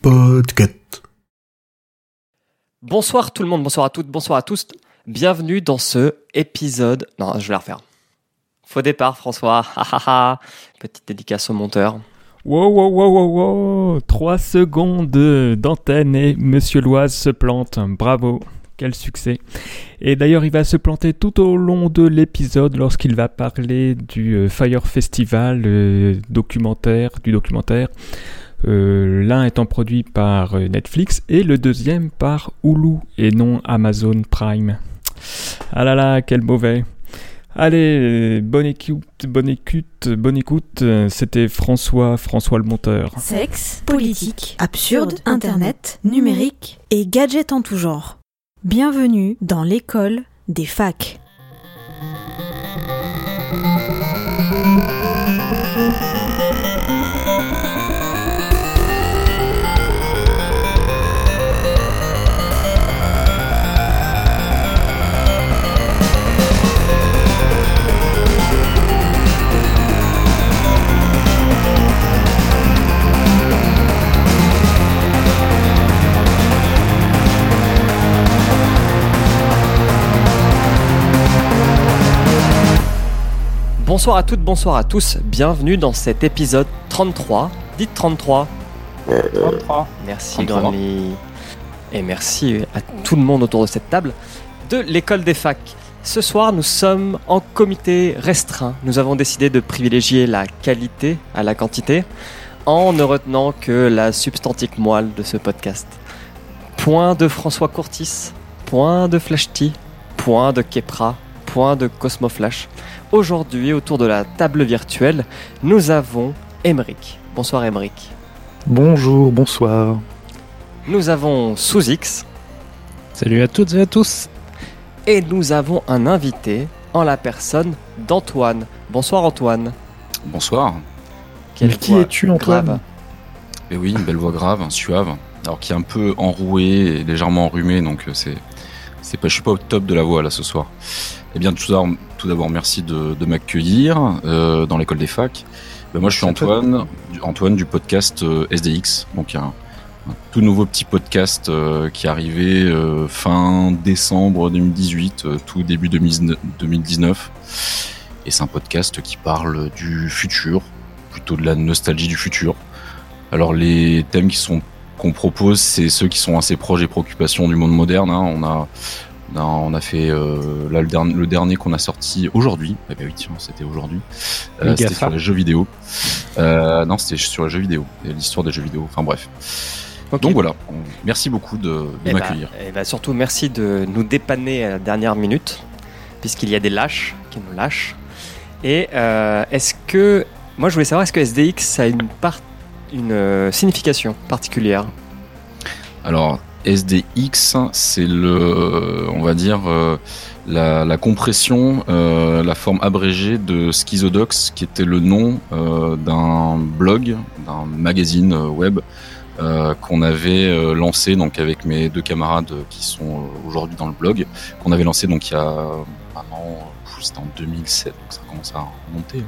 Podcast. Bonsoir tout le monde, bonsoir à toutes, bonsoir à tous. Bienvenue dans ce épisode. Non, je vais la refaire. Faux départ, François. Petite dédicace au monteur. Wow, wow, wow, wow, wow 3 secondes d'antenne et Monsieur Loise se plante. Bravo, quel succès. Et d'ailleurs, il va se planter tout au long de l'épisode lorsqu'il va parler du euh, Fire Festival euh, documentaire, du documentaire. Euh, L'un étant produit par Netflix et le deuxième par Hulu et non Amazon Prime. Ah là là, quel mauvais. Allez, bonne écoute, bonne écoute, bonne écoute. C'était François, François le monteur. Sexe, politique, absurde, internet, numérique et gadgets en tout genre. Bienvenue dans l'école des facs. Bonsoir à toutes, bonsoir à tous. Bienvenue dans cet épisode 33. Dites 33. 33. Merci 33. Granly. Et merci à tout le monde autour de cette table de l'école des facs. Ce soir, nous sommes en comité restreint. Nous avons décidé de privilégier la qualité à la quantité en ne retenant que la substantique moelle de ce podcast. Point de François Courtis, point de Flashty, point de Kepra, point de Cosmoflash. Aujourd'hui, autour de la table virtuelle, nous avons Emeric. Bonsoir Emeric. Bonjour, bonsoir. Nous avons Sous-X Salut à toutes et à tous. et nous avons un invité en la personne d'Antoine. Bonsoir Antoine. Bonsoir. Quelle Mais qui es-tu, Antoine grave. Et oui, une belle voix grave, suave, alors qui est un peu enrouée et légèrement enrhumée, donc euh, c'est, c'est pas, je suis pas au top de la voix là ce soir. Eh bien, tout d'abord, merci de, de m'accueillir euh, dans l'école des facs. Ben, moi, je suis. Antoine, du, Antoine du podcast euh, SDX, donc un, un tout nouveau petit podcast euh, qui est arrivé fin décembre 2018, euh, tout début 2019 2019. Et c'est un podcast qui parle du futur, plutôt de la nostalgie du futur. Alors les thèmes qui sont qu'on propose, c'est ceux qui sont assez proches des préoccupations du monde moderne. hein. On a on a, on a fait euh, là le dernier, le dernier qu'on a sorti aujourd'hui. Eh ben oui, tiens, c'était aujourd'hui. Euh, c'était sur les jeux vidéo. Euh, non, c'était sur les jeux vidéo, l'histoire des jeux vidéo. Enfin bref. Donc voilà. Merci beaucoup de, de Eh ben, m'accueillir. eh ben, surtout merci de nous dépanner à la dernière minute, puisqu'il y a des lâches qui nous lâchent. Et euh, est-ce que. Moi je voulais savoir, est-ce que SDX a une, part, une euh, signification particulière? Alors SDX, c'est le, on va dire, euh, la, la compression, euh, la forme abrégée de Schizodox, qui était le nom euh, d'un blog, d'un magazine euh, web euh, qu'on avait euh, lancé donc avec mes deux camarades euh, qui sont euh, aujourd'hui dans le blog, qu'on avait lancé donc il y a vraiment, pff, c'était en 2007, donc ça commence à remonter.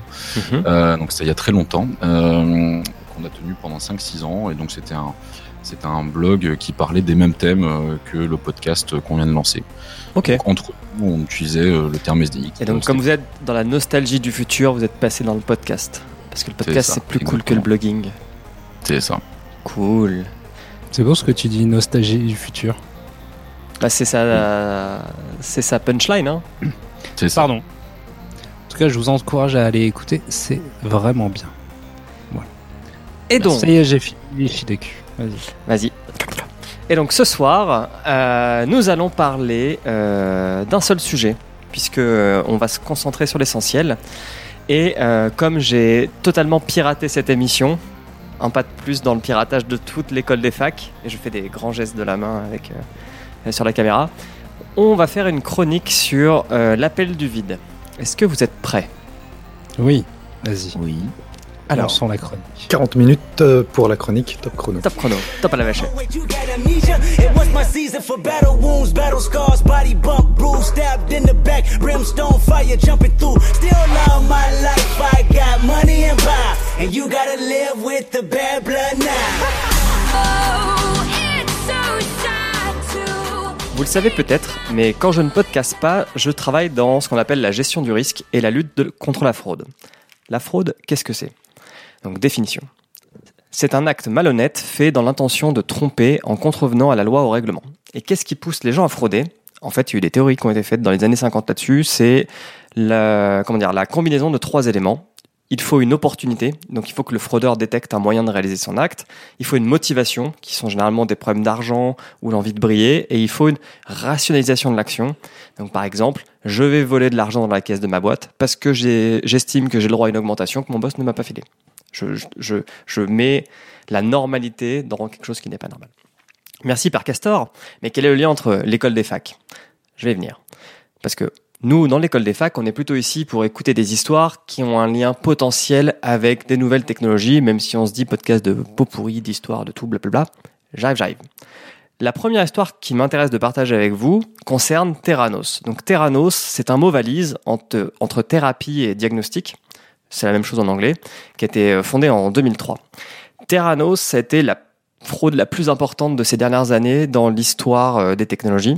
hein. Euh, donc c'était il y a très longtemps, euh, qu'on a tenu pendant 5-6 ans, et donc c'était un, c'était un blog qui parlait des mêmes thèmes euh, que le podcast qu'on vient de lancer. Ok. Donc, entre nous, on utilisait euh, le terme SDX. Et donc, comme vous êtes dans la nostalgie du futur, vous êtes passé dans le podcast. Parce que le podcast, c'est plus cool que le blogging. C'est ça. Cool. C'est beau ce que tu dis, nostalgie du futur. Bah, c'est sa, c'est sa punchline, hein. C'est ça. Pardon. En tout cas, je vous encourage à aller écouter, c'est vraiment bien. Et donc, Ça y est, j'ai fini. Vas-y. Et donc, ce soir, euh, nous allons parler euh, d'un seul sujet, puisque euh, on va se concentrer sur l'essentiel. Et euh, comme j'ai totalement piraté cette émission, un pas de plus dans le piratage de toute l'école des facs, et je fais des grands gestes de la main avec, sur la caméra, on va faire une chronique sur l'appel du vide. Est-ce que vous êtes prêts? Oui, vas-y. Oui. Alors, Lançons la chronique. 40 minutes euh, pour la chronique top chrono. top chrono, top à la vachette. Vous le savez peut-être, mais quand je ne podcaste pas, je travaille dans ce qu'on appelle la gestion du risque et la lutte de- contre la fraude. La fraude, qu'est-ce que c'est? Donc définition. C'est un acte malhonnête fait dans l'intention de tromper en contrevenant à la loi ou au règlement. Et qu'est-ce qui pousse les gens à frauder? En fait, il y a eu des théories qui ont été faites dans les années 50 là-dessus. C'est la, comment dire, la combinaison de trois éléments. Il faut une opportunité, donc il faut que le fraudeur détecte un moyen de réaliser son acte. Il faut une motivation, qui sont généralement des problèmes d'argent ou l'envie de briller. Et il faut une rationalisation de l'action. Donc par exemple, je vais voler de l'argent dans la caisse de ma boîte parce que j'estime que j'ai le droit à une augmentation que mon boss ne m'a pas filé. Je, je, je, mets la normalité dans quelque chose qui n'est pas normal. Merci Père Castor, mais quel est le lien entre l'école des facs? Je vais venir. Parce que nous, dans l'école des facs, on est plutôt ici pour écouter des histoires qui ont un lien potentiel avec des nouvelles technologies, même si on se dit podcast de pot pourri, d'histoire, de tout, blablabla. J'arrive, j'arrive. La première histoire qui m'intéresse de partager avec vous concerne Theranos. Donc Theranos, c'est un mot valise entre, entre thérapie et diagnostic. C'est la même chose en anglais, qui a été euh, fondé en 2003. Theranos, ça a la fraude la plus importante de ces dernières années dans l'histoire euh, des technologies.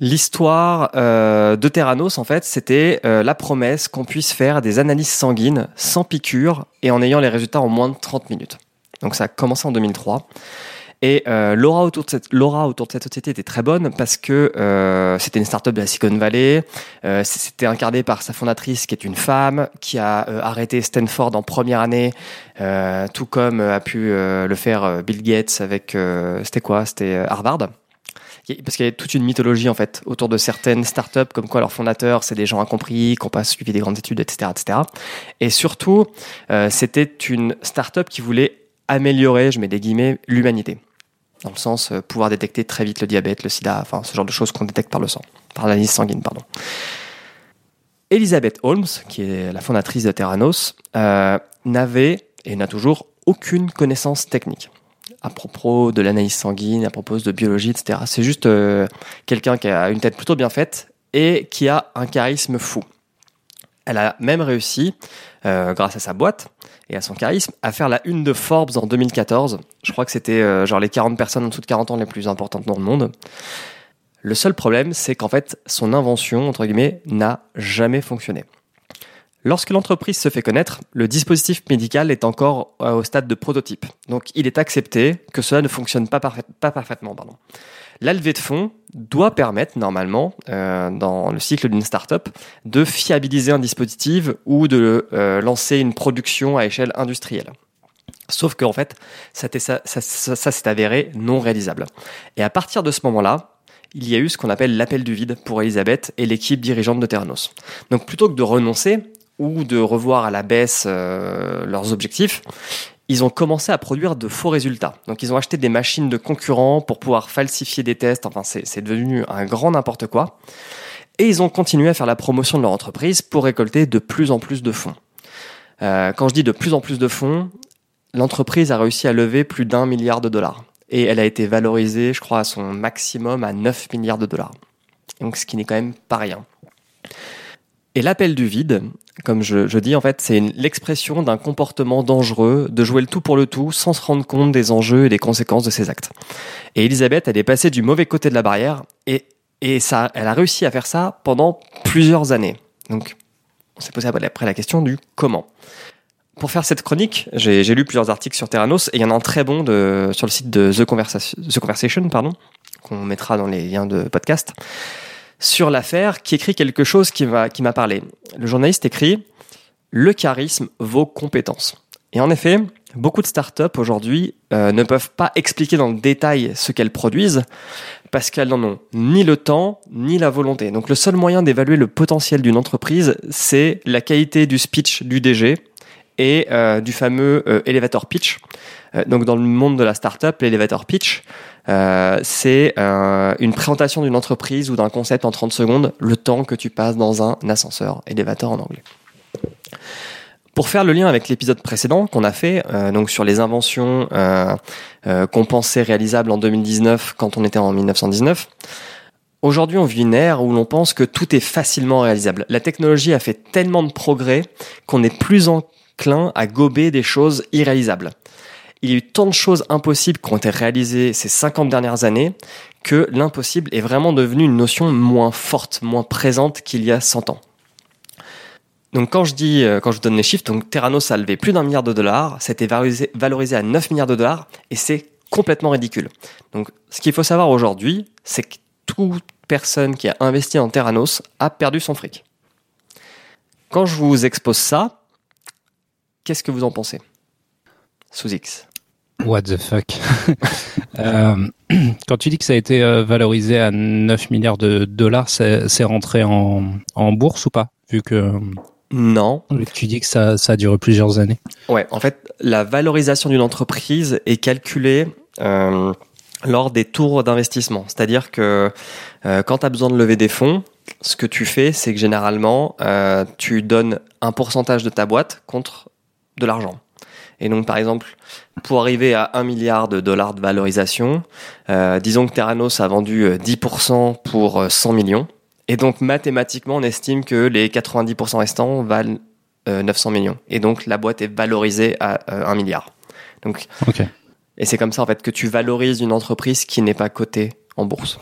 L'histoire euh, de Theranos, en fait, c'était euh, la promesse qu'on puisse faire des analyses sanguines sans piqûre et en ayant les résultats en moins de 30 minutes. Donc ça a commencé en 2003. Et euh, l'aura autour, de cette- l'aura autour de cette société était très bonne parce que euh, c'était une startup de la Silicon Valley. Euh, c'était incarné par sa fondatrice qui est une femme qui a euh, arrêté Stanford en première année, euh, tout comme euh, a pu le faire Bill Gates avec c'était quoi? C'était Harvard. Parce qu'il y a toute une mythologie en fait autour de certaines startups, comme quoi leurs fondateurs c'est des gens incompris, qui n'ont pas suivi des grandes études, etc., etc. Et surtout, euh, c'était une startup qui voulait améliorer, je mets des guillemets, l'humanité dans le sens euh, pouvoir détecter très vite le diabète, le sida, enfin ce genre de choses qu'on détecte par le sang, par l'analyse sanguine, pardon. Elizabeth Holmes, qui est la fondatrice de Theranos, euh, n'avait et n'a toujours aucune connaissance technique à propos de l'analyse sanguine, à propos de biologie, etc. C'est juste euh, quelqu'un qui a une tête plutôt bien faite et qui a un charisme fou. Elle a même réussi, euh, grâce à sa boîte et à son charisme, à faire la une de Forbes en 2014. Je crois que c'était euh, genre les 40 personnes en dessous de 40 ans les plus importantes dans le monde. Le seul problème, c'est qu'en fait, son invention, entre guillemets, n'a jamais fonctionné. Lorsque l'entreprise se fait connaître, le dispositif médical est encore euh, au stade de prototype. Donc il est accepté que cela ne fonctionne pas, parfait- pas parfaitement. Pardon. La levée de fonds doit permettre normalement, euh, dans le cycle d'une startup, de fiabiliser un dispositif ou de euh, lancer une production à échelle industrielle. Sauf qu'en fait, ça, s'est avéré non réalisable. Et à partir de ce moment-là, il y a eu ce qu'on appelle l'appel du vide pour Elisabeth et l'équipe dirigeante de Theranos. Donc plutôt que de renoncer ou de revoir à la baisse euh, leurs objectifs, ils ont commencé à produire de faux résultats. Donc ils ont acheté des machines de concurrents pour pouvoir falsifier des tests. Enfin, c'est devenu un grand n'importe quoi. Et ils ont continué à faire la promotion de leur entreprise pour récolter de plus en plus de fonds. Euh, quand je dis de plus en plus de fonds, l'entreprise a réussi à lever plus d'un milliard de dollars. Et elle a été valorisée, je crois, à son maximum à 9 milliards de dollars. Donc ce qui n'est quand même pas rien. Et l'appel du vide, comme je, je dis, en fait, c'est l'expression d'un comportement dangereux, de jouer le tout pour le tout, sans se rendre compte des enjeux et des conséquences de ses actes. Et Elisabeth, elle est passée du mauvais côté de la barrière, et, et ça, elle a réussi à faire ça pendant plusieurs années. Donc, on s'est posé après la question du comment. Pour faire cette chronique, j'ai lu plusieurs articles sur Theranos, et il y en a un très bon de, sur le site de The Conversation, The Conversation pardon, qu'on mettra dans les liens de podcast sur l'affaire qui écrit quelque chose qui m'a qui parlé. Le journaliste écrit Le charisme vaut compétence. Et en effet, beaucoup de startups aujourd'hui euh, ne peuvent pas expliquer dans le détail ce qu'elles produisent parce qu'elles n'en ont ni le temps ni la volonté. Donc le seul moyen d'évaluer le potentiel d'une entreprise, c'est la qualité du speech du DG et euh, du fameux euh, elevator pitch. Euh, donc dans le monde de la startup, l'elevator pitch, euh, c'est euh, une présentation d'une entreprise ou d'un concept en 30 secondes, le temps que tu passes dans un ascenseur, elevator en anglais. Pour faire le lien avec l'épisode précédent qu'on a fait, euh, donc sur les inventions qu'on pensait réalisables en 2019 quand on était en 1919, aujourd'hui on vit une ère où l'on pense que tout est facilement réalisable. La technologie a fait tellement de progrès qu'on est plus enclin à gober des choses irréalisables. Il y a eu tant de choses impossibles qui ont été réalisées ces 50 dernières années que l'impossible est vraiment devenu une notion moins forte, moins présente qu'il y a 100 ans. Donc quand je dis, euh, quand je vous donne les chiffres, donc Terranos a levé plus d'un milliard de dollars, c'était valorisé, valorisé à 9 milliards de dollars, et c'est complètement ridicule. Donc ce qu'il faut savoir aujourd'hui, c'est que toute personne qui a investi en Terranos a perdu son fric. Quand je vous expose ça, qu'est-ce que vous en pensez? Sous X. What the fuck Euh, Quand tu dis que ça a été euh, valorisé à 9 milliards de dollars, c'est c'est rentré en, en bourse ou pas? Vu que Non. tu dis que ça, ça a duré plusieurs années. Ouais, en fait, la valorisation d'une entreprise est calculée euh, lors des tours d'investissement. C'est-à-dire que euh, quand tu as besoin de lever des fonds, ce que tu fais, c'est que généralement, euh, tu donnes un pourcentage de ta boîte contre de l'argent. Et donc, par exemple, pour arriver à 1 milliard de dollars de valorisation, euh, disons que Terranos a vendu euh, 10% pour euh, 100 millions. Et donc, mathématiquement, on estime que les 90% restants valent euh, 900 millions. Et donc, la boîte est valorisée à euh, 1 milliard. Donc, Ok. et c'est comme ça, en fait, que tu valorises une entreprise qui n'est pas cotée en bourse.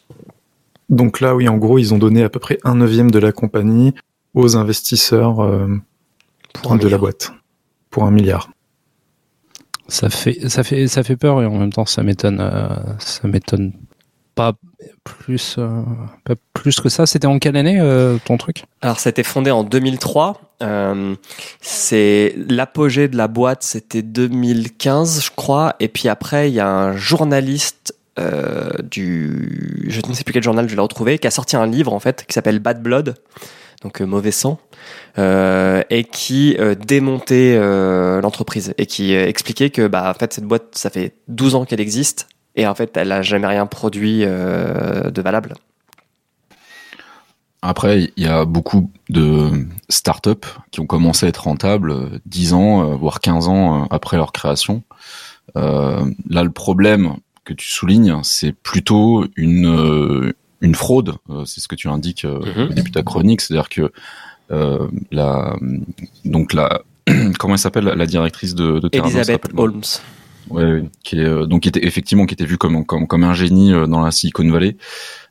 Donc là, oui, en gros, ils ont donné à peu près un neuvième de la compagnie aux investisseurs euh, Pour un de la boîte pour un milliard. Ça fait, ça fait, ça fait peur et en même temps, ça m'étonne, euh, ça m'étonne pas plus, euh, pas plus que ça. C'était en quelle année euh, ton truc? Alors, ça a été fondé en 2003. Euh, c'est l'apogée de la boîte, c'était 2015, je crois. Et puis après, il y a un journaliste euh, du, je ne sais plus quel journal, je vais le retrouver, qui a sorti un livre en fait qui s'appelle Bad Blood, donc euh, mauvais sang, euh, et qui euh, démontait l'entreprise et qui expliquait que bah en fait cette boîte, ça fait 12 ans qu'elle existe et en fait elle a jamais rien produit de valable. Après, il y a beaucoup de startups qui ont commencé à être rentables euh, 10 ans, voire 15 ans après leur création. Là, le problème que tu soulignes, c'est plutôt une, une fraude. Euh, c'est ce que tu indiques euh, Mhm. au début de ta chronique. C'est-à-dire que euh, la, donc la, comment elle s'appelle la directrice de, de Elisabeth rappelle-moi. Holmes. Ouais, qui est euh, donc qui était effectivement qui était vu comme comme comme un génie euh, dans la Silicon Valley,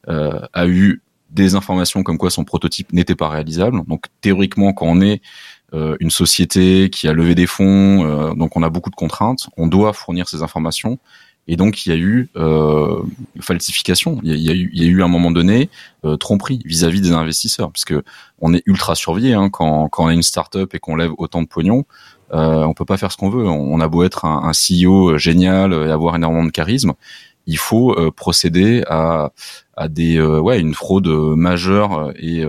euh, a eu des informations comme quoi son prototype n'était pas réalisable. Donc théoriquement, quand on est euh, une société qui a levé des fonds, euh, donc on a beaucoup de contraintes, on doit fournir ces informations. Et donc il y a eu euh, falsification. Il y a, eu, il y a eu à un moment donné euh, tromperie vis-à-vis des investisseurs, parce que on est ultra surveillé hein, quand quand on est une start-up et qu'on lève autant de pognon. Euh, on peut pas faire ce qu'on veut. On a beau être un, un CEO génial et avoir énormément de charisme, il faut euh, procéder à, à des euh, ouais une fraude euh, majeure et,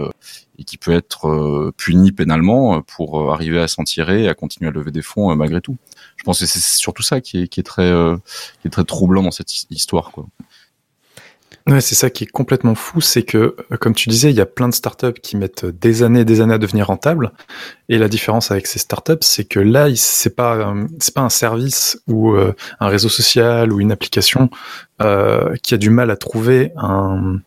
et qui peut être euh, punie pénalement euh, pour euh, arriver à s'en tirer et à continuer à lever des fonds malgré tout. Je pense que c'est surtout ça qui est, très troublant dans cette his- histoire. Ouais, c'est ça qui est complètement fou, c'est que, comme tu disais, il y a plein de startups qui mettent des années et des années à devenir rentables. Et la différence avec ces startups, c'est que là, c'est pas, pas un service ou un réseau social ou une application qui a du mal à trouver un,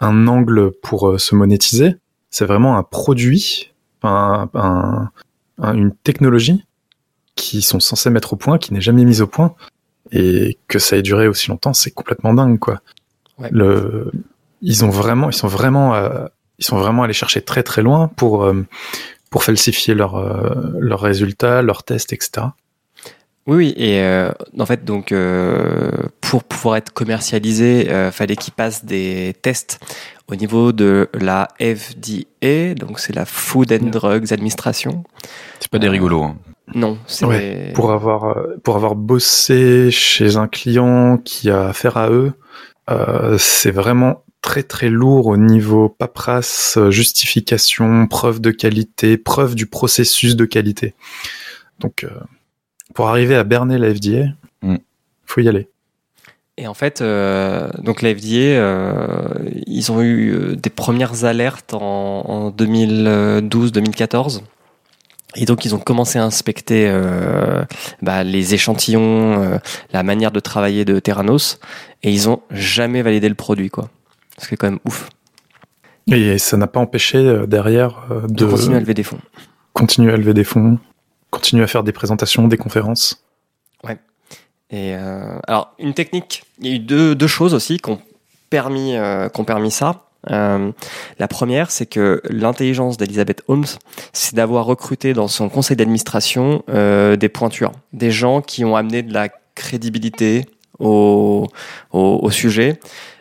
angle pour se monétiser. C'est vraiment un produit, un, un- un- une technologie qui sont censés mettre au point, qui n'est jamais mise au point. Et que ça ait duré aussi longtemps, c'est complètement dingue, quoi. Ouais. Le, ils ont vraiment, ils sont vraiment, euh, ils sont vraiment allés chercher très très loin pour euh, pour falsifier leurs euh, leurs résultats, leurs tests, etc. Oui, oui, et euh, en fait, donc, euh, pour pouvoir être commercialisé, euh, fallait qu'il passe des tests au niveau de la FDA, donc c'est la Food and Drugs Administration. C'est pas des Euh, rigolos. Hein. Non, c'est Ouais, Pour avoir euh, pour avoir bossé chez un client qui a affaire à eux, euh, c'est vraiment très très lourd au niveau paperasse, justification, preuve de qualité, preuve du processus de qualité. Donc, euh, pour arriver à berner la FDA, Mm. faut y aller. Et en fait, euh, donc la FDA, euh, ils ont eu euh, des premières alertes en, en 2012-2014 Et donc ils ont commencé à inspecter euh, bah, les échantillons, la manière de travailler de Terranos, et ils ont jamais validé le produit, quoi. Ce qui est quand même ouf. Et ça n'a pas empêché derrière De de continuer à lever des fonds. continuer à lever des fonds, continuer à faire des présentations, des conférences. Et euh, alors une technique, il y a eu deux, deux choses aussi qui ont permis, euh, qui ont permis ça. Euh, la première, c'est que l'intelligence d'Elizabeth Holmes, c'est d'avoir recruté dans son conseil d'administration euh, des pointures, des gens qui ont amené de la crédibilité au, au, au sujet.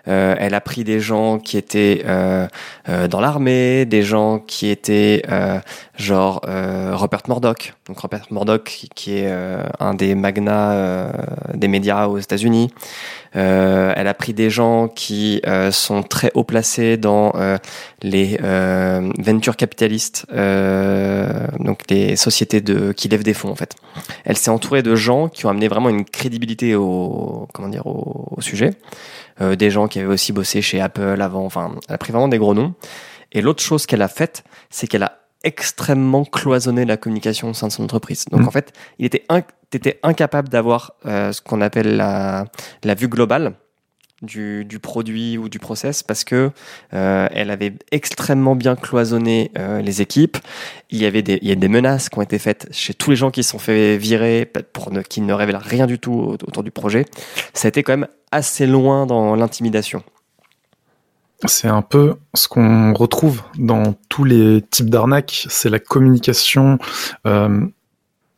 Euh, elle a pris des gens qui étaient euh, euh, dans l'armée, des gens qui étaient euh, genre euh, Rupert Murdoch. Donc Rupert Murdoch qui, qui est euh, un des magnats des médias aux États-Unis. Elle a pris des gens qui sont très haut placés dans les ventures capitalistes, donc les sociétés de qui lèvent des fonds en fait. Elle s'est entourée de gens qui ont amené vraiment une crédibilité au comment dire au, au sujet. Euh, des gens qui avaient aussi bossé chez Apple avant. Enfin, elle a pris vraiment des gros noms. Et l'autre chose qu'elle a faite, c'est qu'elle a extrêmement cloisonné la communication au sein de son entreprise. Donc Mhm. en fait, il était inc- incapable d'avoir euh, ce qu'on appelle la, la vue globale du, du produit ou du process parce que euh, elle avait extrêmement bien cloisonné euh, les équipes. Il y avait des, il y a des menaces qui ont été faites chez tous les gens qui se sont fait virer pour ne, qui ne révèlent rien du tout au- autour du projet. Ça a été quand même assez loin dans l'intimidation. C'est un peu ce qu'on retrouve dans tous les types d'arnaques, c'est la communication euh,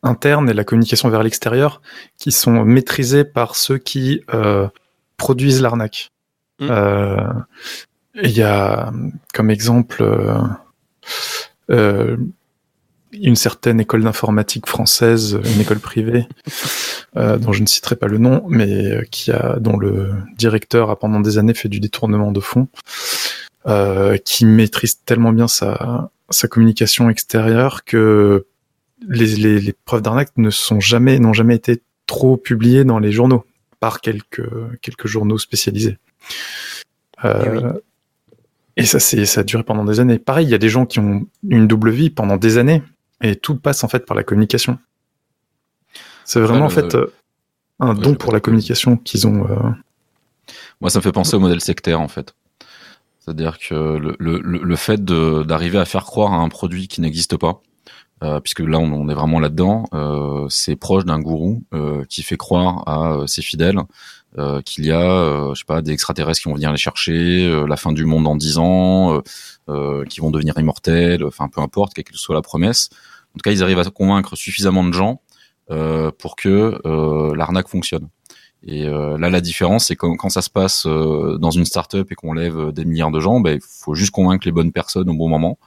interne et la communication vers l'extérieur qui sont maîtrisées par ceux qui produisent l'arnaque. Mm. Euh, Il y a comme exemple euh, euh, une certaine école d'informatique française, une école privée, euh, dont je ne citerai pas le nom, mais qui a, dont le directeur a pendant des années fait du détournement de fonds, euh, qui maîtrise tellement bien sa, sa communication extérieure que les, les, les preuves d'arnaque ne sont jamais, n'ont jamais été trop publiées dans les journaux, par quelques, quelques journaux spécialisés. Euh, et ça, c'est, ça a duré pendant des années. Pareil, il y a des gens qui ont une double vie pendant des années, et tout passe en fait par la communication. C'est vraiment en fait euh, un Ouais, don pour la communication qu'ils ont. euh, Moi, ça me fait penser au modèle sectaire, en fait. C'est-à-dire que le, le, le fait d'arriver à faire croire à un produit qui n'existe pas, euh, puisque là, on, on est vraiment là-dedans, euh, c'est proche d'un gourou euh, qui fait croire à euh, ses fidèles euh, qu'il y a, je sais pas, des extraterrestres qui vont venir les chercher, la fin du monde dans dix ans, qui vont devenir immortels, enfin, peu importe, quelle que soit la promesse. En tout cas, ils arrivent à convaincre suffisamment de gens pour que l'arnaque fonctionne. Et là, la différence, c'est que quand ça se passe dans une startup et qu'on lève des milliards de gens, ben, il faut juste convaincre les bonnes personnes au bon moment.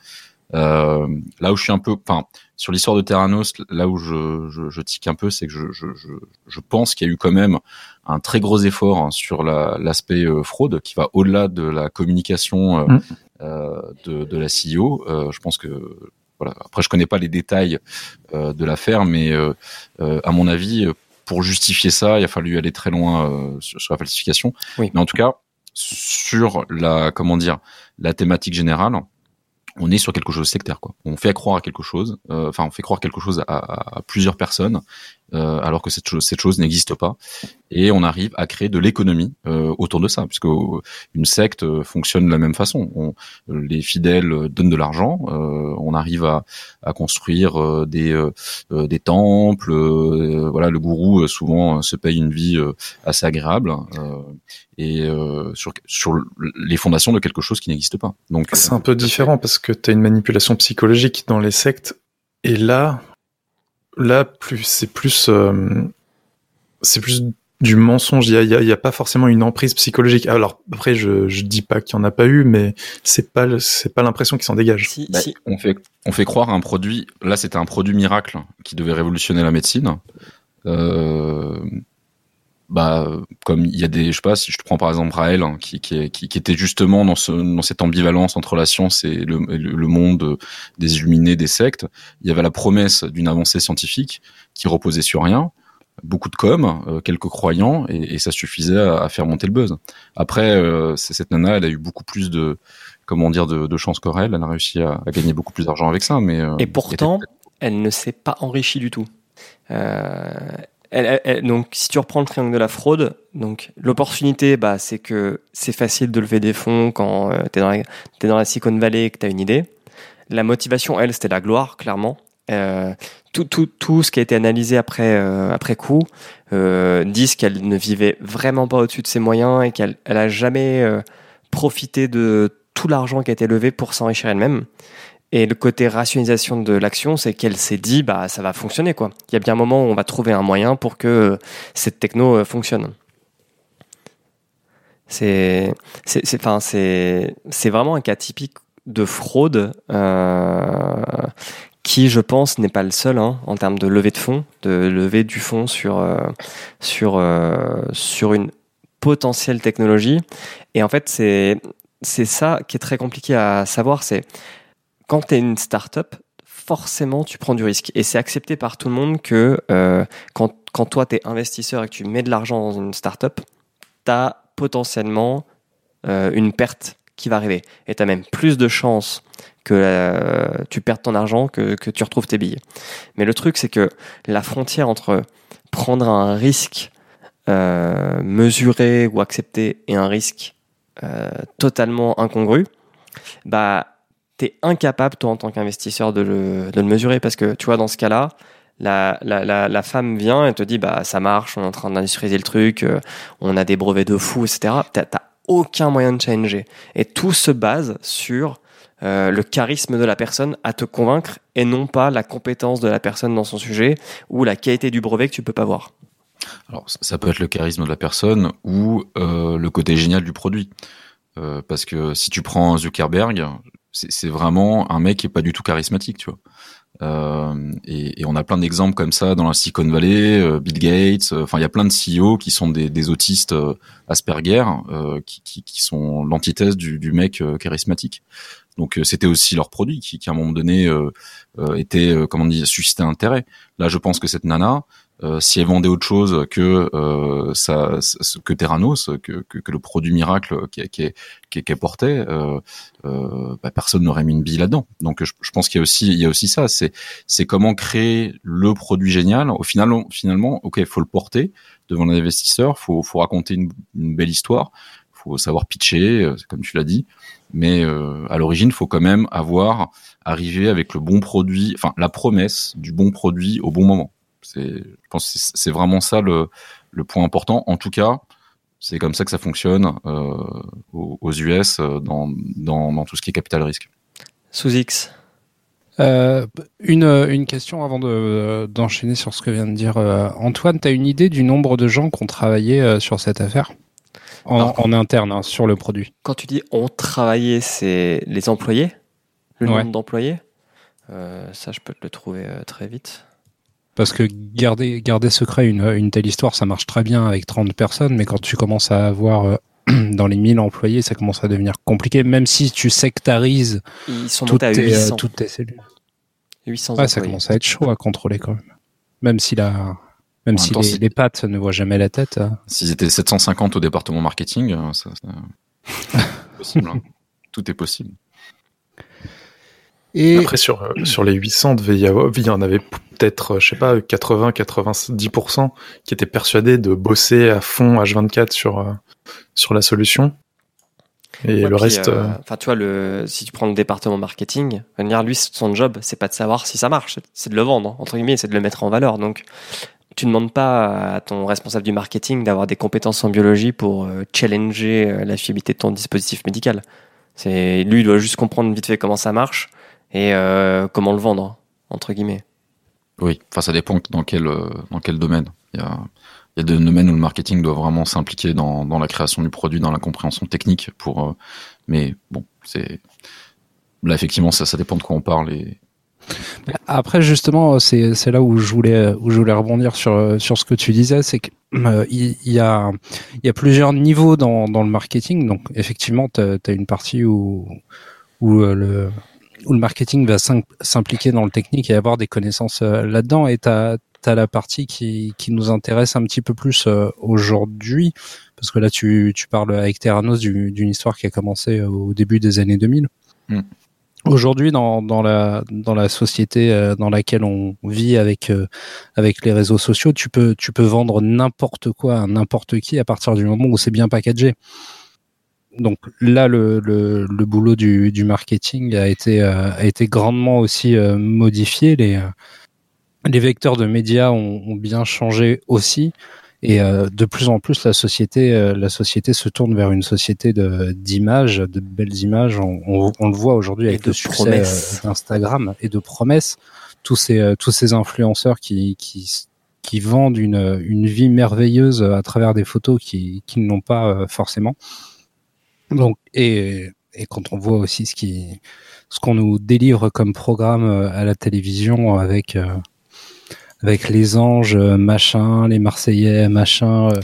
Euh, là où je suis un peu, enfin, sur l'histoire de Terranos, là où je, je, je tique un peu, c'est que je, je, je, je pense qu'il y a eu quand même un très gros effort hein, sur la- l'aspect euh, fraude qui va au-delà de la communication euh, Mm. euh, de, de la CEO. Euh, je pense que voilà. Après, je connais pas les détails euh, de l'affaire, mais à mon avis, pour justifier ça, il a fallu aller très loin euh, sur, sur la falsification. Oui. Mais en tout cas, sur la comment dire la thématique générale, on est sur quelque chose de sectaire. Quoi. On fait croire à quelque chose, euh, enfin on fait croire quelque chose à, plusieurs personnes, euh, alors que cette chose, cette chose n'existe pas, et on arrive à créer de l'économie euh, autour de ça, puisque euh, une secte euh, fonctionne de la même façon. On, les fidèles euh, donnent de l'argent, euh, on arrive à, à construire euh, des euh, euh, des temples, euh, voilà, le gourou euh, souvent euh, se paye une vie euh, assez agréable. euh, et euh, sur, sur les fondations de quelque chose qui n'existe pas. Donc C'est un peu différent parce que tu as une manipulation psychologique dans les sectes et là, là plus c'est plus euh, c'est plus du mensonge. Il y a, a- a pas forcément une emprise psychologique. Alors après, je je dis pas qu'il y en a pas eu, mais c'est pas le- c'est pas l'impression qui s'en dégage. Si, Bah, si. on fait on fait croire à un produit. Là, c'était un produit miracle qui devait révolutionner la médecine. Euh, bah, comme il y a des, je sais pas, si je te prends par exemple Raël, hein, qui, qui, qui, qui était justement dans, ce, dans cette ambivalence entre la science et le, le, monde des illuminés, des sectes, il y avait la promesse d'une avancée scientifique qui reposait sur rien, beaucoup de com, euh, quelques croyants, et, et ça suffisait à, à faire monter le buzz. Après, euh, c'est- cette nana, elle a eu beaucoup plus de, comment dire, de, de chance qu'Aurel, elle a réussi à, à gagner beaucoup plus d'argent avec ça, mais euh, Et pourtant, elle ne s'est pas enrichie du tout. Euh, donc, si tu reprends le triangle de la fraude, donc l'opportunité, bah, c'est que c'est facile de lever des fonds quand tu es, dans la- Silicon Valley et que tu as une idée. La motivation, elle, c'était la gloire, clairement. Euh, tout, tout, tout ce qui a été analysé après, euh, après coup euh, disent qu'elle ne vivait vraiment pas au-dessus de ses moyens et qu'elle elle a jamais euh, profité de tout l'argent qui a été levé pour s'enrichir elle-même. Et le côté rationalisation de l'action, c'est qu'elle s'est dit, bah, ça va fonctionner, quoi. Il y a bien un moment où on va trouver un moyen pour que euh, cette techno euh, fonctionne. C'est, enfin, vraiment un cas typique de fraude euh, qui, je pense, n'est pas le seul hein, en termes de levée de fonds, de lever du fonds sur sur sur une potentielle technologie. Et en fait, c'est c'est ça qui est très compliqué à savoir. C'est quand tu es une startup, forcément, tu prends du risque. Et c'est accepté par tout le monde que euh, quand, quand toi, tu es investisseur et que tu mets de l'argent dans une startup, tu as potentiellement euh, une perte qui va arriver. Et tu as même plus de chances que euh, tu perdes ton argent que, que tu retrouves tes billets. Mais le truc, c'est que la frontière entre prendre un risque euh, mesuré ou accepté et un risque euh, totalement incongru, bah, tu es incapable, toi, en tant qu'investisseur, de le, de le mesurer. Parce que, tu vois, dans ce cas-là, la, la, la, femme vient et te dit, bah, ça marche, on est en train d'industrialiser le truc, euh, on a des brevets de fou, etc. T'as aucun moyen de changer. Et tout se base sur euh, le charisme de la personne à te convaincre et non pas la compétence de la personne dans son sujet ou la qualité du brevet que tu peux pas voir. Alors, ça- peut être le charisme de la personne ou euh, le côté génial du produit. Parce que si tu prends Zuckerberg, c'est vraiment un mec qui est pas du tout charismatique, tu vois. Euh, et, on a plein d'exemples comme ça dans la Silicon Valley, euh, Bill Gates. euh, Enfin, il y a plein de CEO qui sont des, autistes euh, Asperger, qui, qui, sont l'antithèse du, mec charismatique. Donc, c'était aussi leur produit qui, qui à un moment donné était, comment dit, suscitait intérêt. Là, je pense que cette nana, euh, si elle vendait autre chose que euh, ça, que Terranos, que, que, que le produit miracle qu'elle qui, qui, qu'elle portait, euh, euh, bah, personne n'aurait mis une bille là-dedans. Donc je, pense qu'il y a aussi il y a aussi ça, c'est comment créer le produit génial. Au final, finalement, ok, faut le porter devant l'investisseur, faut faut raconter une, une belle histoire, faut savoir pitcher, euh, comme tu l'as dit. Mais à l'origine, faut quand même avoir arrivé avec le bon produit, enfin la promesse du bon produit au bon moment. Je pense que c'est vraiment ça le, le point important. En tout cas, c'est comme ça que ça fonctionne euh, aux, aux US euh, dans, dans, dans tout ce qui est capital risque. Sous X. Euh, une, une question avant de- d'enchaîner sur ce que vient de dire euh, Antoine. Tu as une idée du nombre de gens qui ont travaillé euh, sur cette affaire? En, Alors- en interne, hein, sur le produit Quand tu dis on travaillait, c'est les employés? Le Ouais. nombre d'employés? Euh, Ça, je peux te le trouver euh, très vite. Parce que garder, garder secret une, une telle histoire, ça marche très bien avec 30 personnes, mais quand tu commences à avoir euh, dans les 1000 employés, ça commence à devenir compliqué, même si tu sectarises Ils sont toutes tes, euh, 800. toutes tes cellules. 800 Ouais, ça commence à être chaud à contrôler quand même. Même si, la, même si temps, les, pattes ne voient jamais la tête. euh, S'ils étaient 750 au département marketing, ça, ça- c'est possible. hein. Tout est possible. Et Après, sur, euh, sur les 800 devait y avoir, il y en avait peut-être, euh, je sais pas, 80, 90% qui étaient persuadés de bosser à fond H24 sur, euh, sur la solution. Et Ouais, le puis, reste, euh, euh, Enfin, tu vois, le, si tu prends le département marketing, lui, son job, c'est pas de savoir si ça marche, c'est de le vendre, entre guillemets, c'est de le mettre en valeur. Donc, tu ne demandes pas à ton responsable du marketing d'avoir des compétences en biologie pour euh, challenger euh, la fiabilité de ton dispositif médical. C'est lui, il doit juste comprendre vite fait comment ça marche et euh, comment le vendre, entre guillemets. Oui, enfin ça dépend dans quel euh, dans quel domaine. Il y a il y a des domaines où le marketing doit vraiment s'impliquer dans, dans la création du produit, dans la compréhension technique. Pour, euh, mais bon, c'est là effectivement ça, ça dépend de quoi on parle. Et... Après, justement, c'est c'est là où je voulais où je voulais rebondir sur sur ce que tu disais, c'est que euh, y a il y a plusieurs niveaux dans dans le marketing. Donc, effectivement, tu as une partie où où le où le marketing va s'im- s'impliquer dans le technique et avoir des connaissances euh, là-dedans. Et tu as, la partie qui, qui nous intéresse un petit peu plus euh, aujourd'hui, parce que là, tu, tu parles avec Terranos du- d'une histoire qui a commencé euh, au début des années 2000. Mm. Aujourd'hui, dans, dans, la, dans la société dans laquelle on vit avec, avec les réseaux sociaux, tu peux, tu peux vendre n'importe quoi à n'importe qui à partir du moment où c'est bien packagé. Donc là, le, le, le boulot du, du marketing a été, euh, a été grandement aussi modifié. Les, les vecteurs de médias ont, ont bien changé aussi. Et euh, de plus en plus, la société, euh, la société se tourne vers une société de d'images, de belles images. On, on, on le voit aujourd'hui avec le succès euh, d'Instagram et de promesses. Tous ces euh, tous ces influenceurs qui qui qui vendent une une vie merveilleuse à travers des photos qui qui n'ont pas euh, forcément. Donc et et quand on voit aussi ce qui ce qu'on nous délivre comme programme euh, à la télévision avec euh, avec les anges, euh, machin, les Marseillais, machin. euh,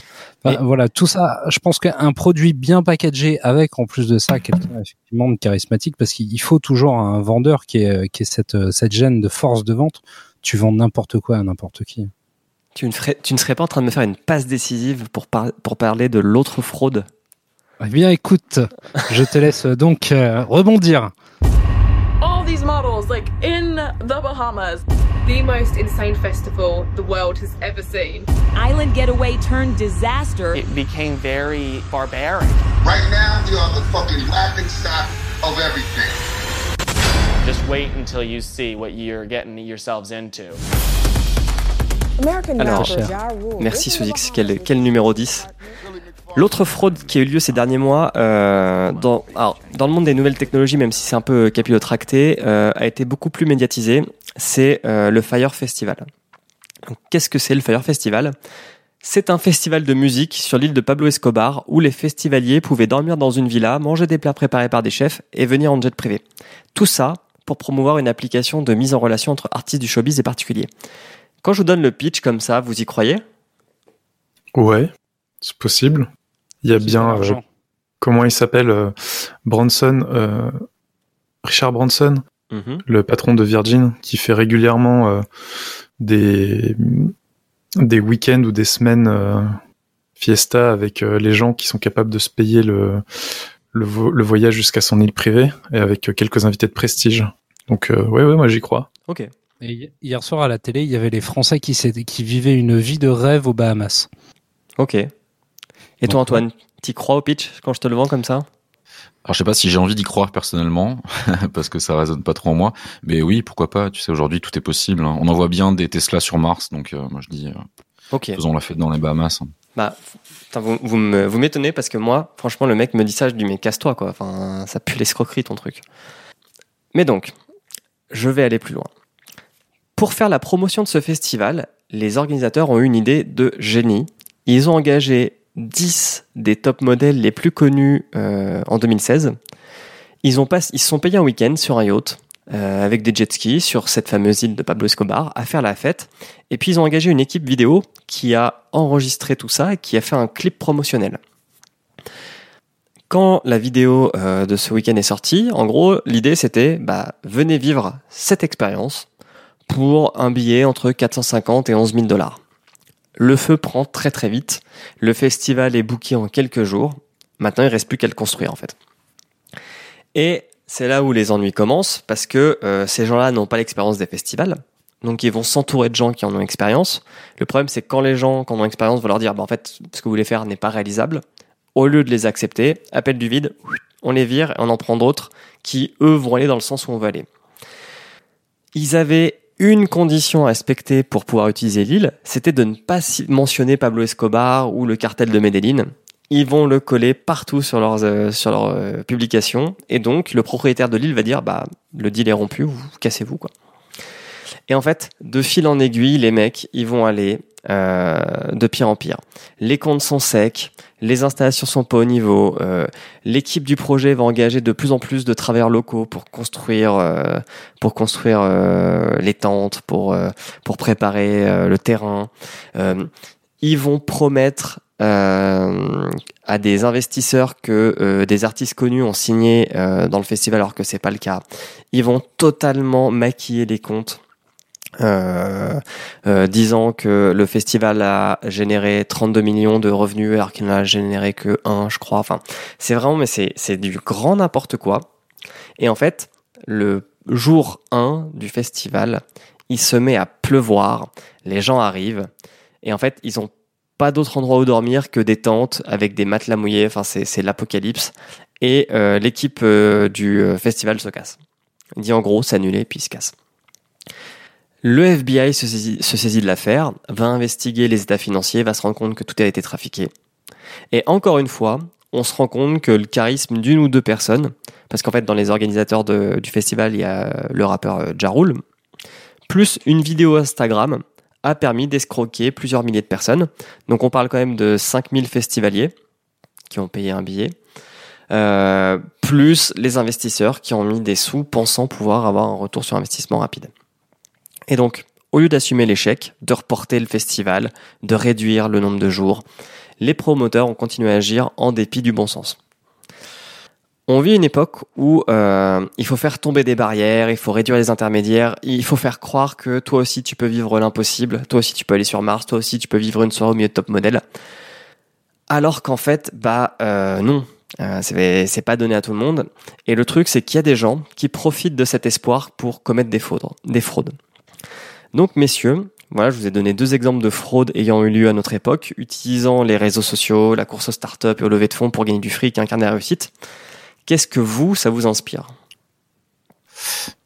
voilà, tout ça. Je pense qu'un produit bien packagé avec, en plus de ça, quelqu'un effectivement de charismatique, parce qu'il faut toujours un vendeur qui est qui est cette cette gêne de force de vente. Tu vends n'importe quoi à n'importe qui. Tu ne, ferais- tu ne serais pas en train de me faire une passe décisive pour, par- pour parler de l'autre fraude? Eh bien, écoute, je te laisse donc euh, rebondir. all these models like in the Bahamas. the most insane festival the world has ever seen. Island getaway turned disaster. It became very barbaric. Right now, we are the fucking laughing stock of everything. Just wait until you see what you're getting yourselves into. Alors, merci Sozix, quel, quel numéro 10 L'autre fraude qui a eu lieu ces derniers mois euh, dans, alors, dans le monde des nouvelles technologies, même si c'est un peu capillotracté, euh, a été beaucoup plus médiatisé. C'est euh, le Fire Festival. Qu'est-ce que c'est le Fire Festival? C'est un festival de musique sur l'île de Pablo Escobar où les festivaliers pouvaient dormir dans une villa, manger des plats préparés par des chefs et venir en jet privé. Tout ça pour promouvoir une application de mise en relation entre artistes du showbiz et particuliers. Quand je vous donne le pitch comme ça, vous y croyez? Ouais, c'est possible. Il y a bien, euh, comment il s'appelle, euh, Branson, euh, Richard Branson, Mhm. le patron de Virgin, qui fait régulièrement euh, des des week-ends ou des semaines euh, fiesta avec euh, les gens qui sont capables de se payer le le, vo- le voyage jusqu'à son île privée et avec euh, quelques invités de prestige. Donc euh, ouais ouais moi j'y crois. Ok. Et hi- hier soir à la télé, il y avait les Français qui, s'étaient- qui vivaient une vie de rêve aux Bahamas. Ok. Et toi Antoine, t'y crois au pitch quand je te le vends comme ça Alors je sais pas si j'ai envie d'y croire personnellement, parce que ça résonne pas trop en moi. Mais oui, pourquoi pas. Tu sais, aujourd'hui tout est possible. hein. On en voit bien des Tesla sur Mars, donc euh, moi je dis, euh, Ok. faisons la fête dans les Bahamas. hein. Bah, vous, vous m'étonnez parce que moi, franchement, le mec me dit ça, je dis mais casse-toi quoi. Enfin, ça pue l'escroquerie ton truc. Mais donc, je vais aller plus loin. Pour faire la promotion de ce festival, les organisateurs ont eu une idée de génie. Ils ont engagé 10 des top modèles les plus connus euh, en 2016. Ils, ont pas, ils se sont payés un week-end sur un yacht euh, avec des jet skis sur cette fameuse île de Pablo Escobar à faire la fête. Et puis ils ont engagé une équipe vidéo qui a enregistré tout ça et qui a fait un clip promotionnel. Quand la vidéo euh, de ce week-end est sortie, en gros, l'idée c'était bah, venez vivre cette expérience pour un billet entre 450 et 11 000 dollars. Le feu prend très très vite. Le festival est booké en quelques jours. Maintenant, il reste plus qu'à le construire en fait. Et c'est là où les ennuis commencent parce que euh, ces gens-là n'ont pas l'expérience des festivals. Donc ils vont s'entourer de gens qui en ont expérience. Le problème c'est quand les gens qui en ont expérience vont leur dire bah, en fait ce que vous voulez faire n'est pas réalisable, au lieu de les accepter, appel du vide, on les vire et on en prend d'autres qui eux vont aller dans le sens où on veut aller. Ils avaient une condition à respecter pour pouvoir utiliser l'île, c'était de ne pas mentionner Pablo Escobar ou le cartel de Medellin. Ils vont le coller partout sur leurs euh, sur leurs euh, publications et donc le propriétaire de l'île va dire bah le deal est rompu, vous cassez-vous quoi. Et en fait, de fil en aiguille, les mecs, ils vont aller euh, de pire en pire. Les comptes sont secs, les installations sont pas au niveau, euh, l'équipe du projet va engager de plus en plus de travailleurs locaux pour construire, euh, pour construire euh, les tentes, pour euh, pour préparer euh, le terrain. Ils vont promettre euh, à des investisseurs que euh, des artistes connus ont signé euh, dans le festival alors que c'est pas le cas. Ils vont totalement maquiller les comptes euh, euh, disant que le festival a généré 32 millions de revenus alors qu'il n'en a généré que 1, je crois. Enfin, c'est vraiment, mais c'est, du grand n'importe quoi. Et en fait, le jour 1 du festival, il se met à pleuvoir, les gens arrivent, et en fait, ils ont pas d'autre endroit où dormir que des tentes avec des matelas mouillés, enfin c'est l'apocalypse, et euh, l'équipe euh, du festival se casse. Il dit en gros, c'est annulé, puis il se casse. Le FBI se saisit, de l'affaire, va investiguer les états financiers, va se rendre compte que tout a été trafiqué. Et encore une fois, on se rend compte que le charisme d'une ou deux personnes, parce qu'en fait dans les organisateurs du festival, il y a le rappeur euh, Ja Rule, plus une vidéo Instagram, a permis d'escroquer plusieurs milliers de personnes. Donc on parle quand même de 5000 festivaliers qui ont payé un billet, euh, plus les investisseurs qui ont mis des sous pensant pouvoir avoir un retour sur investissement rapide. Et donc, au lieu d'assumer l'échec, de reporter le festival, de réduire le nombre de jours, les promoteurs ont continué à agir en dépit du bon sens. On vit une époque où euh, il faut faire tomber des barrières, il faut réduire les intermédiaires, il faut faire croire que toi aussi tu peux vivre l'impossible, toi aussi tu peux aller sur Mars, toi aussi tu peux vivre une soirée au milieu de top modèle. Alors qu'en fait, bah euh, non, euh, c'est pas donné à tout le monde. Et le truc, c'est qu'il y a des gens qui profitent de cet espoir pour commettre. Des fraudes. Donc, messieurs, voilà, je vous ai donné deux exemples de fraudes ayant eu lieu à notre époque, utilisant les réseaux sociaux, la course aux startups et au levée de fonds pour gagner du fric et incarner la réussite. Qu'est-ce que vous, ça vous inspire?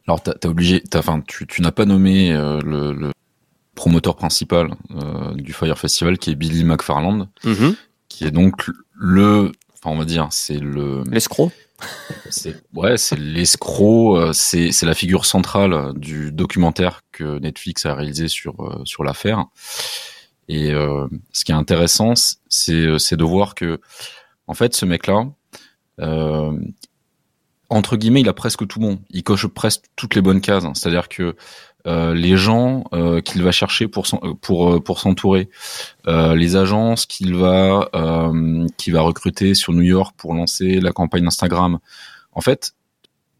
Alors, t'as, t'as obligé, t'as, enfin, tu, tu n'as pas nommé euh, le, le promoteur principal euh, du Fire Festival, qui est Billy McFarland, Mhm. qui est donc le, enfin, on va dire, c'est le, L'escroc ouais, c'est l'escroc, euh, c'est, la figure centrale du documentaire que Netflix a réalisé sur euh, sur l'affaire. Et euh, ce qui est intéressant, c'est, de voir que, en fait, ce mec-là, euh, entre guillemets, il a presque tout bon. Il coche presque toutes les bonnes cases. C'est-à-dire que euh, les gens euh, qu'il va chercher pour euh, pour euh, pour s'entourer, euh, les agences qu'il va qu'il va recruter sur New York pour lancer la campagne Instagram. En fait,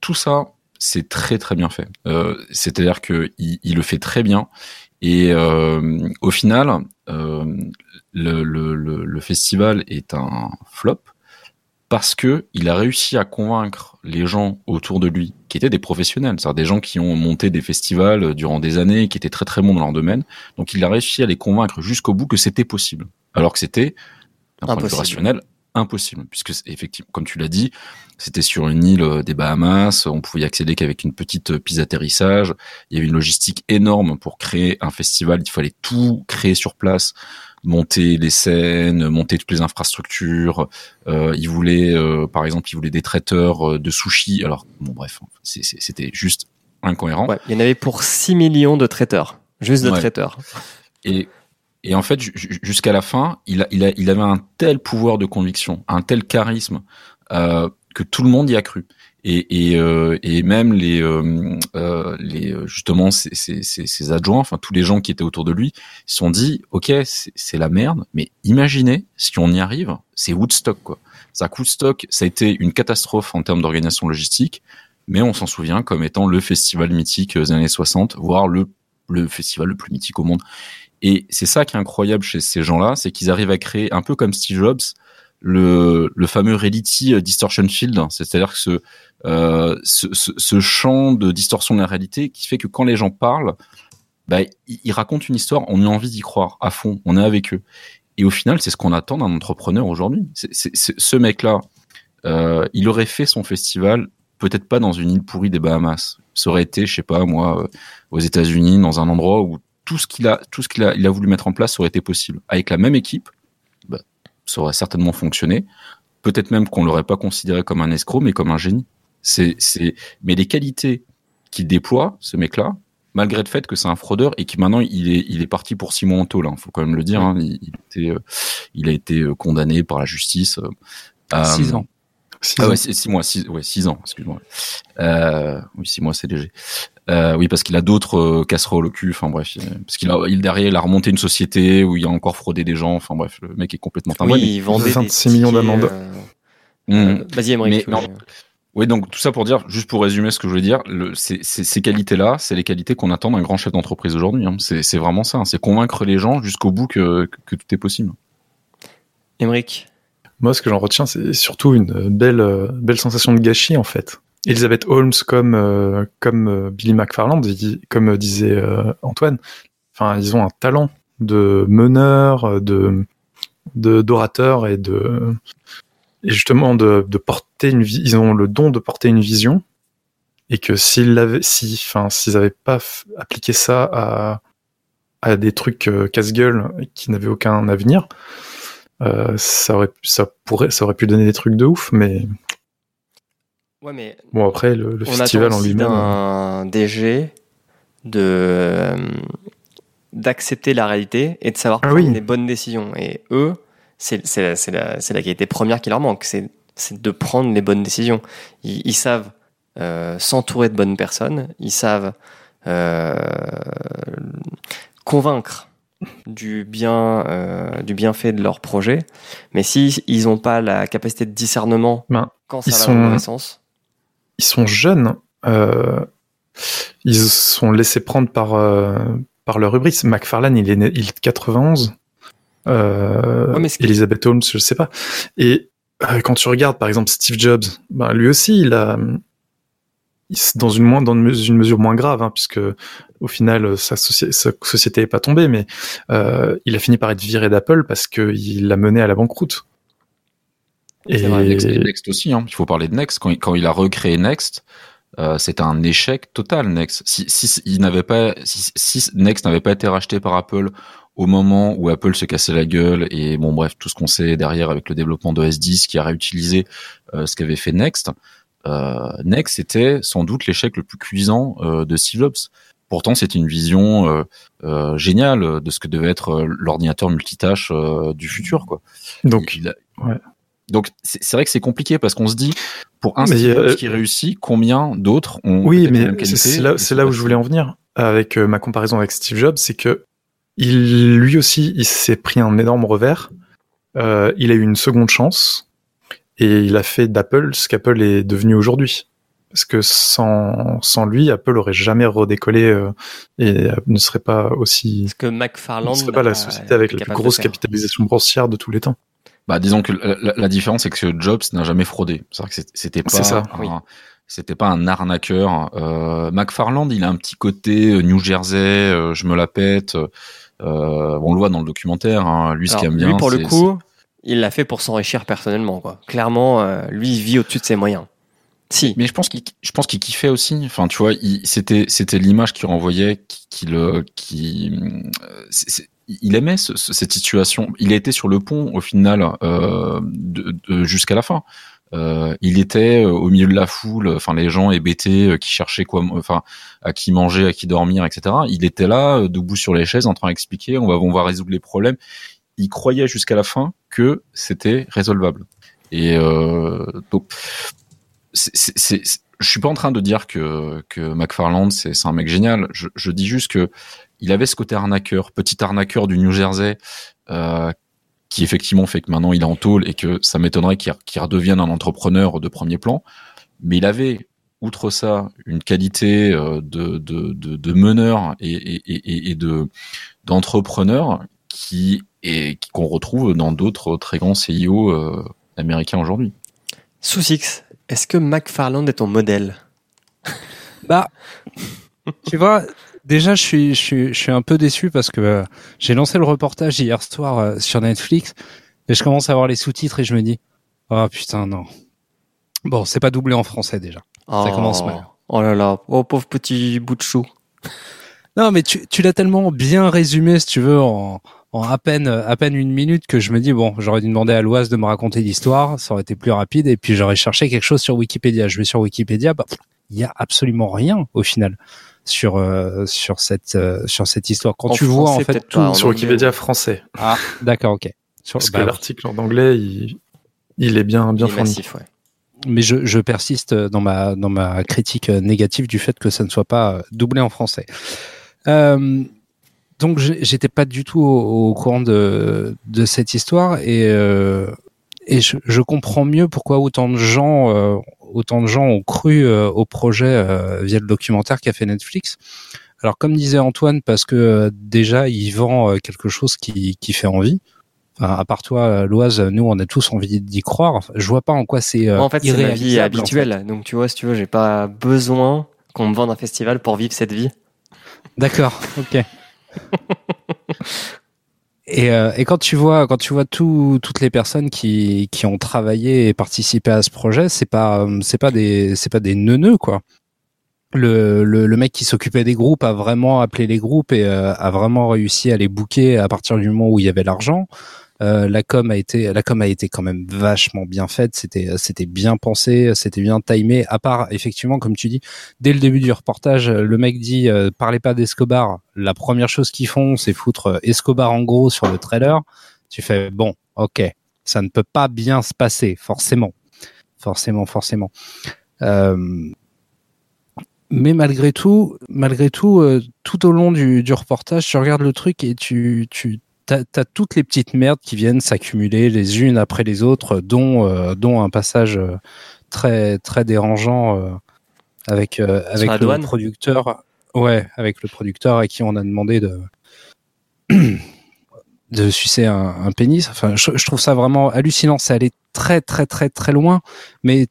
tout ça c'est très très bien fait. C'est-à-dire que il, le fait très bien et au final, le, le, le, le festival est un flop parce que il a réussi à convaincre les gens autour de lui, qui étaient des professionnels, c'est-à-dire des gens qui ont monté des festivals durant des années, qui étaient très très bons dans leur domaine. Donc il a réussi à les convaincre jusqu'au bout que c'était possible, alors que c'était d'un point de vue Impossible. rationnel impossible, puisque effectivement, comme tu l'as dit, c'était sur une île euh, des Bahamas, on pouvait y accéder qu'avec une petite euh, piste d'atterrissage. Il y avait une logistique énorme pour créer un festival. Il fallait tout créer sur place, monter les scènes, monter toutes les infrastructures. Euh, ils voulaient, euh, par exemple, ils voulaient des traiteurs euh, de sushi. Alors, bon, bref, c'était juste incohérent. Ouais, il y en avait pour 6 millions de traiteurs. Juste de Ouais. traiteurs. Et, et en fait, ju- ju- jusqu'à la fin, il, a, il, a, il avait un tel pouvoir de conviction, un tel charisme, euh, que tout le monde y a cru. Et, et, euh, et même les, euh, euh, les euh, justement ses, ses, ses, adjoints, enfin tous les gens qui étaient autour de lui, se sont dit, ok, c'est la merde, mais imaginez si on y arrive, c'est Woodstock quoi. Ça, Woodstock, ça a été une catastrophe en termes d'organisation logistique, mais on s'en souvient comme étant le festival mythique des années 60, voire le le festival le plus mythique au monde. Et c'est ça qui est incroyable chez ces gens-là, c'est qu'ils arrivent à créer un peu comme Steve Jobs le, le fameux reality euh, distortion field, c'est-à-dire que ce, euh, ce, ce, champ de distorsion de la réalité qui fait que quand les gens parlent, bah, ils, racontent une histoire, on a envie d'y croire à fond, on est avec eux. Et au final, c'est ce qu'on attend d'un entrepreneur aujourd'hui. Ce mec-là, euh, il aurait fait son festival peut-être pas dans une île pourrie des Bahamas. Ça aurait été, je sais pas moi, euh, aux États-Unis, dans un endroit où tout ce qu'il a, tout ce qu'il a, il a voulu mettre en place aurait été possible. Avec la même équipe, ça aurait certainement fonctionné. Peut-être même qu'on l'aurait pas considéré comme un escroc, mais comme un génie. C'est, c'est, mais les qualités qu'il déploie, ce mec-là, malgré le fait que c'est un fraudeur et qui maintenant il est, il est parti pour six mois en taule. Hein, faut quand même le dire. Hein, il, il était, euh, il a été euh, condamné par la justice. euh, à- Six ans. Six ah ans. ouais, six, six mois, six, ouais, six ans, excuse-moi. Euh, oui, six mois, c'est léger. Euh, oui, parce qu'il a d'autres euh, casseroles au cul. Enfin bref, il- parce qu'il a, il derrière, il a remonté une société où il a encore fraudé des gens. Enfin bref, le mec est complètement Oui, timbré. ils vendaient des 26 millions d'amendes. euh, Mhm. Vas-y, Emmerich. Oui, donc tout ça pour dire, juste pour résumer ce que je voulais dire, le, ces qualités-là, c'est les qualités qu'on attend d'un grand chef d'entreprise aujourd'hui. hein. C'est vraiment ça, hein. c'est convaincre les gens jusqu'au bout que, que, que tout est possible. Emmerich. Moi, ce que j'en retiens, c'est surtout une belle, belle sensation de gâchis, en fait. Elizabeth Holmes comme euh, comme euh, Billy McFarland, comme euh, disait Antoine. Enfin, ils ont un talent de meneur, de d'orateur et de et justement de, de porter une ils ont le don de porter une vision et que s'ils l'avaient enfin s'ils avaient pas appliqué ça à à des trucs casse-gueule qui n'avaient aucun avenir ça aurait ça pourrait ça aurait pu donner des trucs de ouf mais Ouais, mais bon après le, le on festival en lui-même euh, d'un DG de euh, d'accepter la réalité et de savoir Ah prendre oui. les bonnes décisions. Et eux, c'est c'est la, c'est la, la qualité première qui leur manque, c'est c'est de prendre les bonnes décisions. Ils, ils savent euh, s'entourer de bonnes personnes, ils savent euh, convaincre du bien euh, du bienfait de leur projet, mais si ils n'ont pas la capacité de discernement Ben, quand ça ils va sont- dans le mauvais sens, ils sont jeunes euh, ils sont laissés prendre par euh, par leur hubris McFarlane il est né, il est de 91 euh, Ouais, mais Elizabeth Holmes je sais pas. Et euh, quand tu regardes par exemple Steve Jobs ben, lui aussi il a il dans une moins dans une mes- une mesure moins grave hein, puisque au final sa, soci- sa société est pas tombée mais euh, il a fini par être viré d'Apple parce que il l'a mené à la banqueroute et vrai, Next, Next aussi, hein. il faut parler de Next. Quand il, quand il a recréé Next, euh, c'était un échec total, Next. Si, si, il n'avait pas, si, si Next n'avait pas été racheté par Apple au moment où Apple se cassait la gueule et bon bref tout ce qu'on sait derrière avec le développement de S10 qui a réutilisé euh, ce qu'avait fait Next, euh, Next c'était sans doute l'échec le plus cuisant euh, de Steve Jobs. Pourtant, c'était une vision euh, euh, géniale de ce que devait être l'ordinateur multitâche euh, du futur, quoi. donc Il- il a- ouais. Donc c'est c'est vrai que c'est compliqué parce qu'on se dit pour un Mais, Steve Jobs euh, qui réussit, combien d'autres ont Oui, mais même c'est qualité c'est là, là où je voulais en venir avec euh, ma comparaison avec Steve Jobs, c'est que il, lui aussi, il s'est pris un énorme revers. Euh, il a eu une seconde chance et il a fait d'Apple ce qu'Apple est devenu aujourd'hui. Parce que sans, sans lui, Apple aurait jamais redécollé euh, et euh, ne serait pas aussi. ce que McFarland Ne serait pas la société avec la plus grosse capitalisation boursière de tous les temps. Bah, disons que la, la- la différence, c'est que Jobs n'a jamais fraudé. C'est-à-dire que c'est- c'était pas, ça, un- oui. c'était pas un arnaqueur. Euh, McFarland, il a un petit côté euh, New Jersey, euh, je me la pète. Euh, on le voit dans le documentaire. hein. Lui, ce qu'il aime bien, lui, pour le coup, il l'a fait pour s'enrichir personnellement. Quoi. Clairement, euh, lui, il vit au-dessus de ses moyens. Si. Mais je pense qu'il, je pense qu'il kiffait aussi. Enfin, tu vois, il, c'était, c'était l'image qu'il renvoyait, qui, qui le, qui, euh, c'est- c'est- il aimait ce- ce- cette situation. Il a été sur le pont au final euh, de, de- jusqu'à la fin. Euh, il était euh, au milieu de la foule, enfin les gens hébétés euh, qui cherchaient quoi, enfin à qui manger, à qui dormir, etc. Il était là, euh, debout sur les chaises, en train d'expliquer, on va, on va résoudre les problèmes. Il croyait jusqu'à la fin que c'était résolvable. Et euh, donc c'est, c'est, c'est- je suis pas en train de dire que, que McFarland c'est, un mec génial. Je, je dis juste que il avait ce côté arnaqueur, petit arnaqueur du New Jersey, euh, qui effectivement fait que maintenant il est en tôle et que ça m'étonnerait qu'il, redevienne un entrepreneur de premier plan. Mais il avait, outre ça, une qualité euh, de, de, de, de meneur et, et, et, et de d'entrepreneur qui qu'on retrouve dans d'autres très grands CIO euh, américains aujourd'hui. Sous Six, est-ce que McFarland est ton modèle? Bah, tu vois, déjà, je suis, je suis, je suis un peu déçu parce que euh, j'ai lancé le reportage hier soir euh, sur Netflix et je commence à voir les sous-titres et je me dis, oh putain, non. Bon, c'est pas doublé en français déjà. Ça Oh. commence mal. Oh là là, oh pauvre petit bout de chou. Non, mais tu, tu l'as tellement bien résumé, si tu veux, en, en à peine, à peine une minute que je me dis, bon, j'aurais dû demander à Loise de me raconter l'histoire, ça aurait été plus rapide, et puis j'aurais cherché quelque chose sur Wikipédia. Je vais sur Wikipédia, bah, il y a absolument rien au final sur euh, sur cette euh, sur cette histoire. Quand En tu vois en fait tout en Sur. Wikipédia français. Ah, d'accord, ok. Sur, Parce bah, que l'article en anglais, il, il est bien, bien fourni. massif, ouais. mais je, je persiste dans ma dans ma critique négative du fait que ça ne soit pas doublé en français. Euh, donc j'étais pas du tout au, au courant de de cette histoire et euh, et je, je comprends mieux pourquoi autant de gens euh, autant de gens ont cru euh, au projet via le documentaire qu'a fait Netflix. Alors comme disait Antoine parce que déjà il vend quelque chose qui qui fait envie. Enfin, à part toi, Loise, nous, on a tous envie d'y croire. Enfin, je vois pas en quoi c'est en fait, c'est ma vie en habituelle. Donc, tu vois, si tu veux, j'ai pas besoin qu'on me vende un festival pour vivre cette vie. D'accord, ok. Et, euh, et quand tu vois, quand tu vois tout, toutes les personnes qui, ont travaillé et participé à ce projet, c'est pas, c'est pas des, c'est pas des neuneux quoi. Le, le, le mec qui s'occupait des groupes a vraiment appelé les groupes et euh, a vraiment réussi à les booker à partir du moment où il y avait l'argent. Euh, la com a été, la com a été quand même vachement bien faite. C'était, c'était bien pensé, c'était bien timé. À part effectivement, comme tu dis, dès le début du reportage, le mec dit euh, parlez pas d'Escobar. La première chose qu'ils font, c'est foutre euh, Escobar en gros sur le trailer. Tu fais bon, ok, ça ne peut pas bien se passer, forcément, forcément, forcément. Euh, mais malgré tout, malgré tout, euh, tout au long du, du reportage, tu regardes le truc et tu, tu t'as, toutes les petites merdes qui viennent s'accumuler les unes après les autres, dont, euh, dont un passage euh, très, très dérangeant euh, avec, euh, avec le douane? producteur. Ouais, avec le producteur à qui on a demandé de de sucer un, un pénis. Enfin, je, je trouve ça vraiment hallucinant. C'est allé très, très, très, très loin. Mais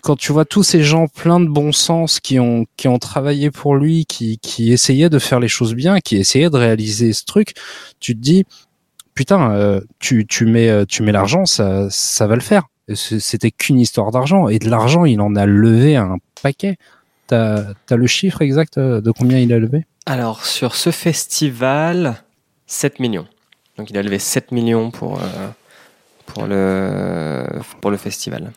quand tu vois tous ces gens pleins de bon sens qui ont qui ont travaillé pour lui, qui qui essayaient de faire les choses bien, qui essayaient de réaliser ce truc, tu te dis putain, euh, tu tu mets euh, tu mets l'argent, ça ça va le faire. C'était qu'une histoire d'argent et de l'argent, il en a levé un paquet. T'as as le chiffre exact euh, de combien il a levé? Alors, sur ce festival, 7 millions. Donc, il a levé 7 millions pour, euh, pour, le, pour le festival.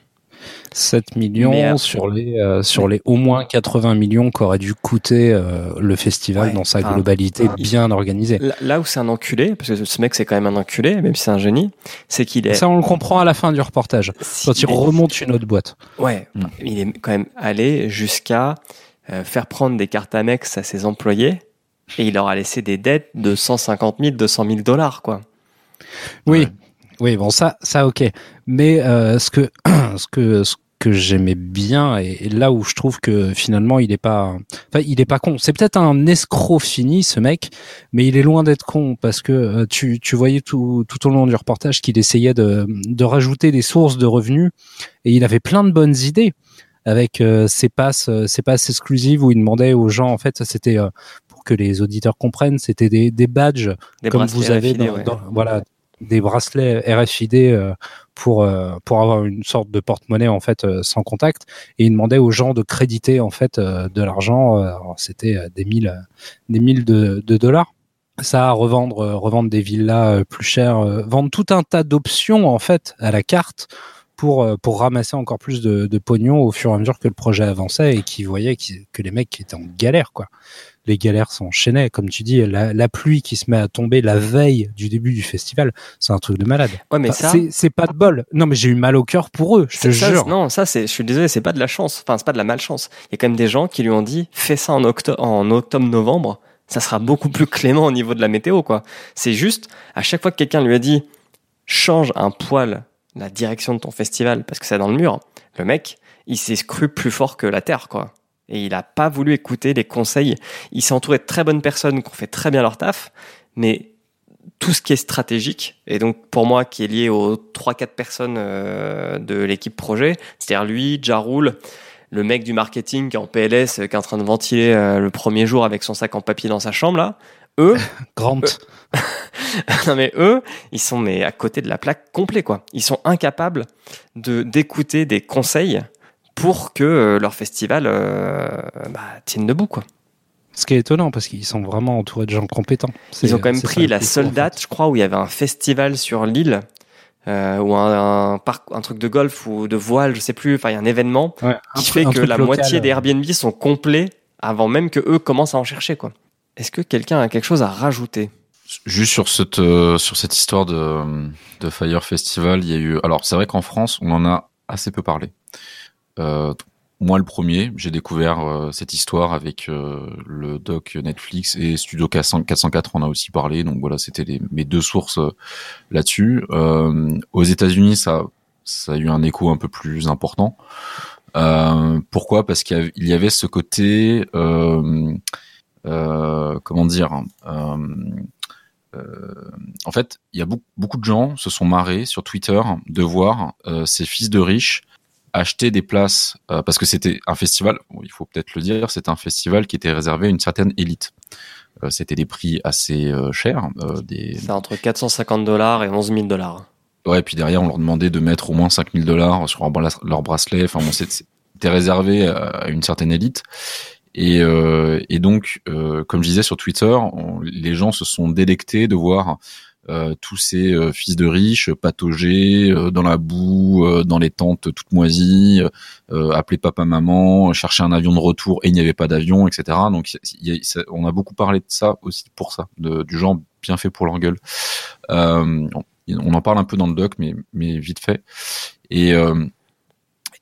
7 millions euh, sur les euh, sur les au moins 80 millions qu'aurait dû coûter euh, le festival Ouais, dans sa globalité bien organisée. Là, où c'est un enculé, parce que ce mec c'est quand même un enculé, même si c'est un génie, c'est qu'il est. Ça, on le comprend à la fin du reportage, si- quand il remonte une autre boîte. Ouais, Mm. il est quand même allé jusqu'à euh, faire prendre des cartes Amex à ses employés et il leur a laissé des dettes de 150 000, 200 000 dollars, quoi. Oui, Ouais. oui, bon ça, ça ok. Mais euh, ce que ce que ce que j'aimais bien et, et là où je trouve que finalement il est pas, enfin il est pas con. C'est peut-être un escroc fini ce mec, mais il est loin d'être con parce que euh, tu tu voyais tout tout au long du reportage qu'il essayait de de rajouter des sources de revenus et il avait plein de bonnes idées avec euh, ses passes euh, ses passes exclusives où il demandait aux gens en fait c'était pour que les auditeurs comprennent c'était des des badges Des comme vous avez RFID, dans, ouais. dans- voilà des bracelets RFID euh, pour euh, pour avoir une sorte de porte-monnaie en fait euh, sans contact. Et il demandait aux gens de créditer en fait de l'argent. C'était des mille des mille de, dollars. Ça revendre revendre des villas plus chères vendre tout un tas d'options en fait à la carte pour pour ramasser encore plus de, de pognon au fur et à mesure que le projet avançait et qui voyait qui- que les mecs étaient en galère quoi les galères s'enchaînaient. Comme tu dis, la, la pluie qui se met à tomber la veille du début du festival, c'est un truc de malade. Ouais, mais Enfin, ça. c'est- pas de bol. Non, mais j'ai eu mal au cœur pour eux, je te ça, jure. non, ça c'est, je suis désolé, c'est pas de la chance. Enfin, c'est pas de la malchance. Il y a quand même des gens qui lui ont dit, fais ça en octobre, en octobre-novembre. Ça sera beaucoup plus clément au niveau de la météo, quoi. C'est juste, à chaque fois que quelqu'un lui a dit, change un poil la direction de ton festival parce que c'est dans le mur, le mec, il s'est cru plus fort que la terre, quoi. Et il a pas voulu écouter les conseils. Il s'est entouré de très bonnes personnes qui ont fait très bien leur taf, mais tout ce qui est stratégique, et donc pour moi qui est lié aux 3-4 personnes euh, de l'équipe projet, c'est-à-dire lui, Jaroul, le mec du marketing qui est en PLS, euh, qui est en train de ventiler euh, le premier jour avec son sac en papier dans sa chambre, là, eux, Grant. non mais eux, ils sont mais à côté de la plaque complet quoi. Ils sont incapables de d'écouter des conseils pour que euh, leur festival euh, bah, tienne debout quoi. Ce qui est étonnant parce qu'ils sont vraiment entourés de gens compétents. C'est- Ils ont quand même pris la seule fou, en fait. date, je crois, où il y avait un festival sur l'île. Euh, ou un, un parc, un truc de golf ou de voile, je sais plus. Enfin, il y a un événement Ouais, un qui fait un que la local, moitié des. Airbnb sont complets avant même que eux commencent à en chercher quoi. Est-ce que quelqu'un a quelque chose à rajouter? Juste sur cette euh, sur cette histoire de de Fire Festival, il y a eu alors c'est vrai qu'en France on en a assez peu parlé. Euh, moi le premier, j'ai découvert euh, cette histoire avec euh, le doc Netflix et Studio 400 404 on a aussi parlé. Donc voilà, c'était mes deux sources là-dessus. Aux États-Unis, ça ça a eu un écho un peu plus important. Euh, pourquoi? Parce qu'il y avait- ce côté euh, euh, comment dire en fait, il y a beaucoup, beaucoup de gens se sont marrés sur Twitter de voir ces fils de riches acheter des places euh, parce que c'était un festival. bon, il faut peut-être le dire, c'était un festival qui était réservé à une certaine élite. Euh, c'était des prix assez euh, chers, des C'est entre 450 dollars et 11 000 dollars. Ouais, puis derrière, on leur demandait de mettre au moins 5000 dollars sur leur, bracelet. Enfin, bon, c'était réservé à une certaine élite. Et, euh, et donc, euh, comme je disais sur Twitter, on- les gens se sont délectés de voir euh, tous ces euh, fils de riches patauger euh, dans la boue, euh, dans les tentes toutes moisies, euh, appeler papa, maman, chercher un avion de retour et il n'y avait pas d'avion, etc. Donc, y a- ça- on a beaucoup parlé de ça aussi pour ça, de, du genre bien fait pour leur gueule. Euh, on, on en parle un peu dans le doc, mais, mais vite fait. Et, euh,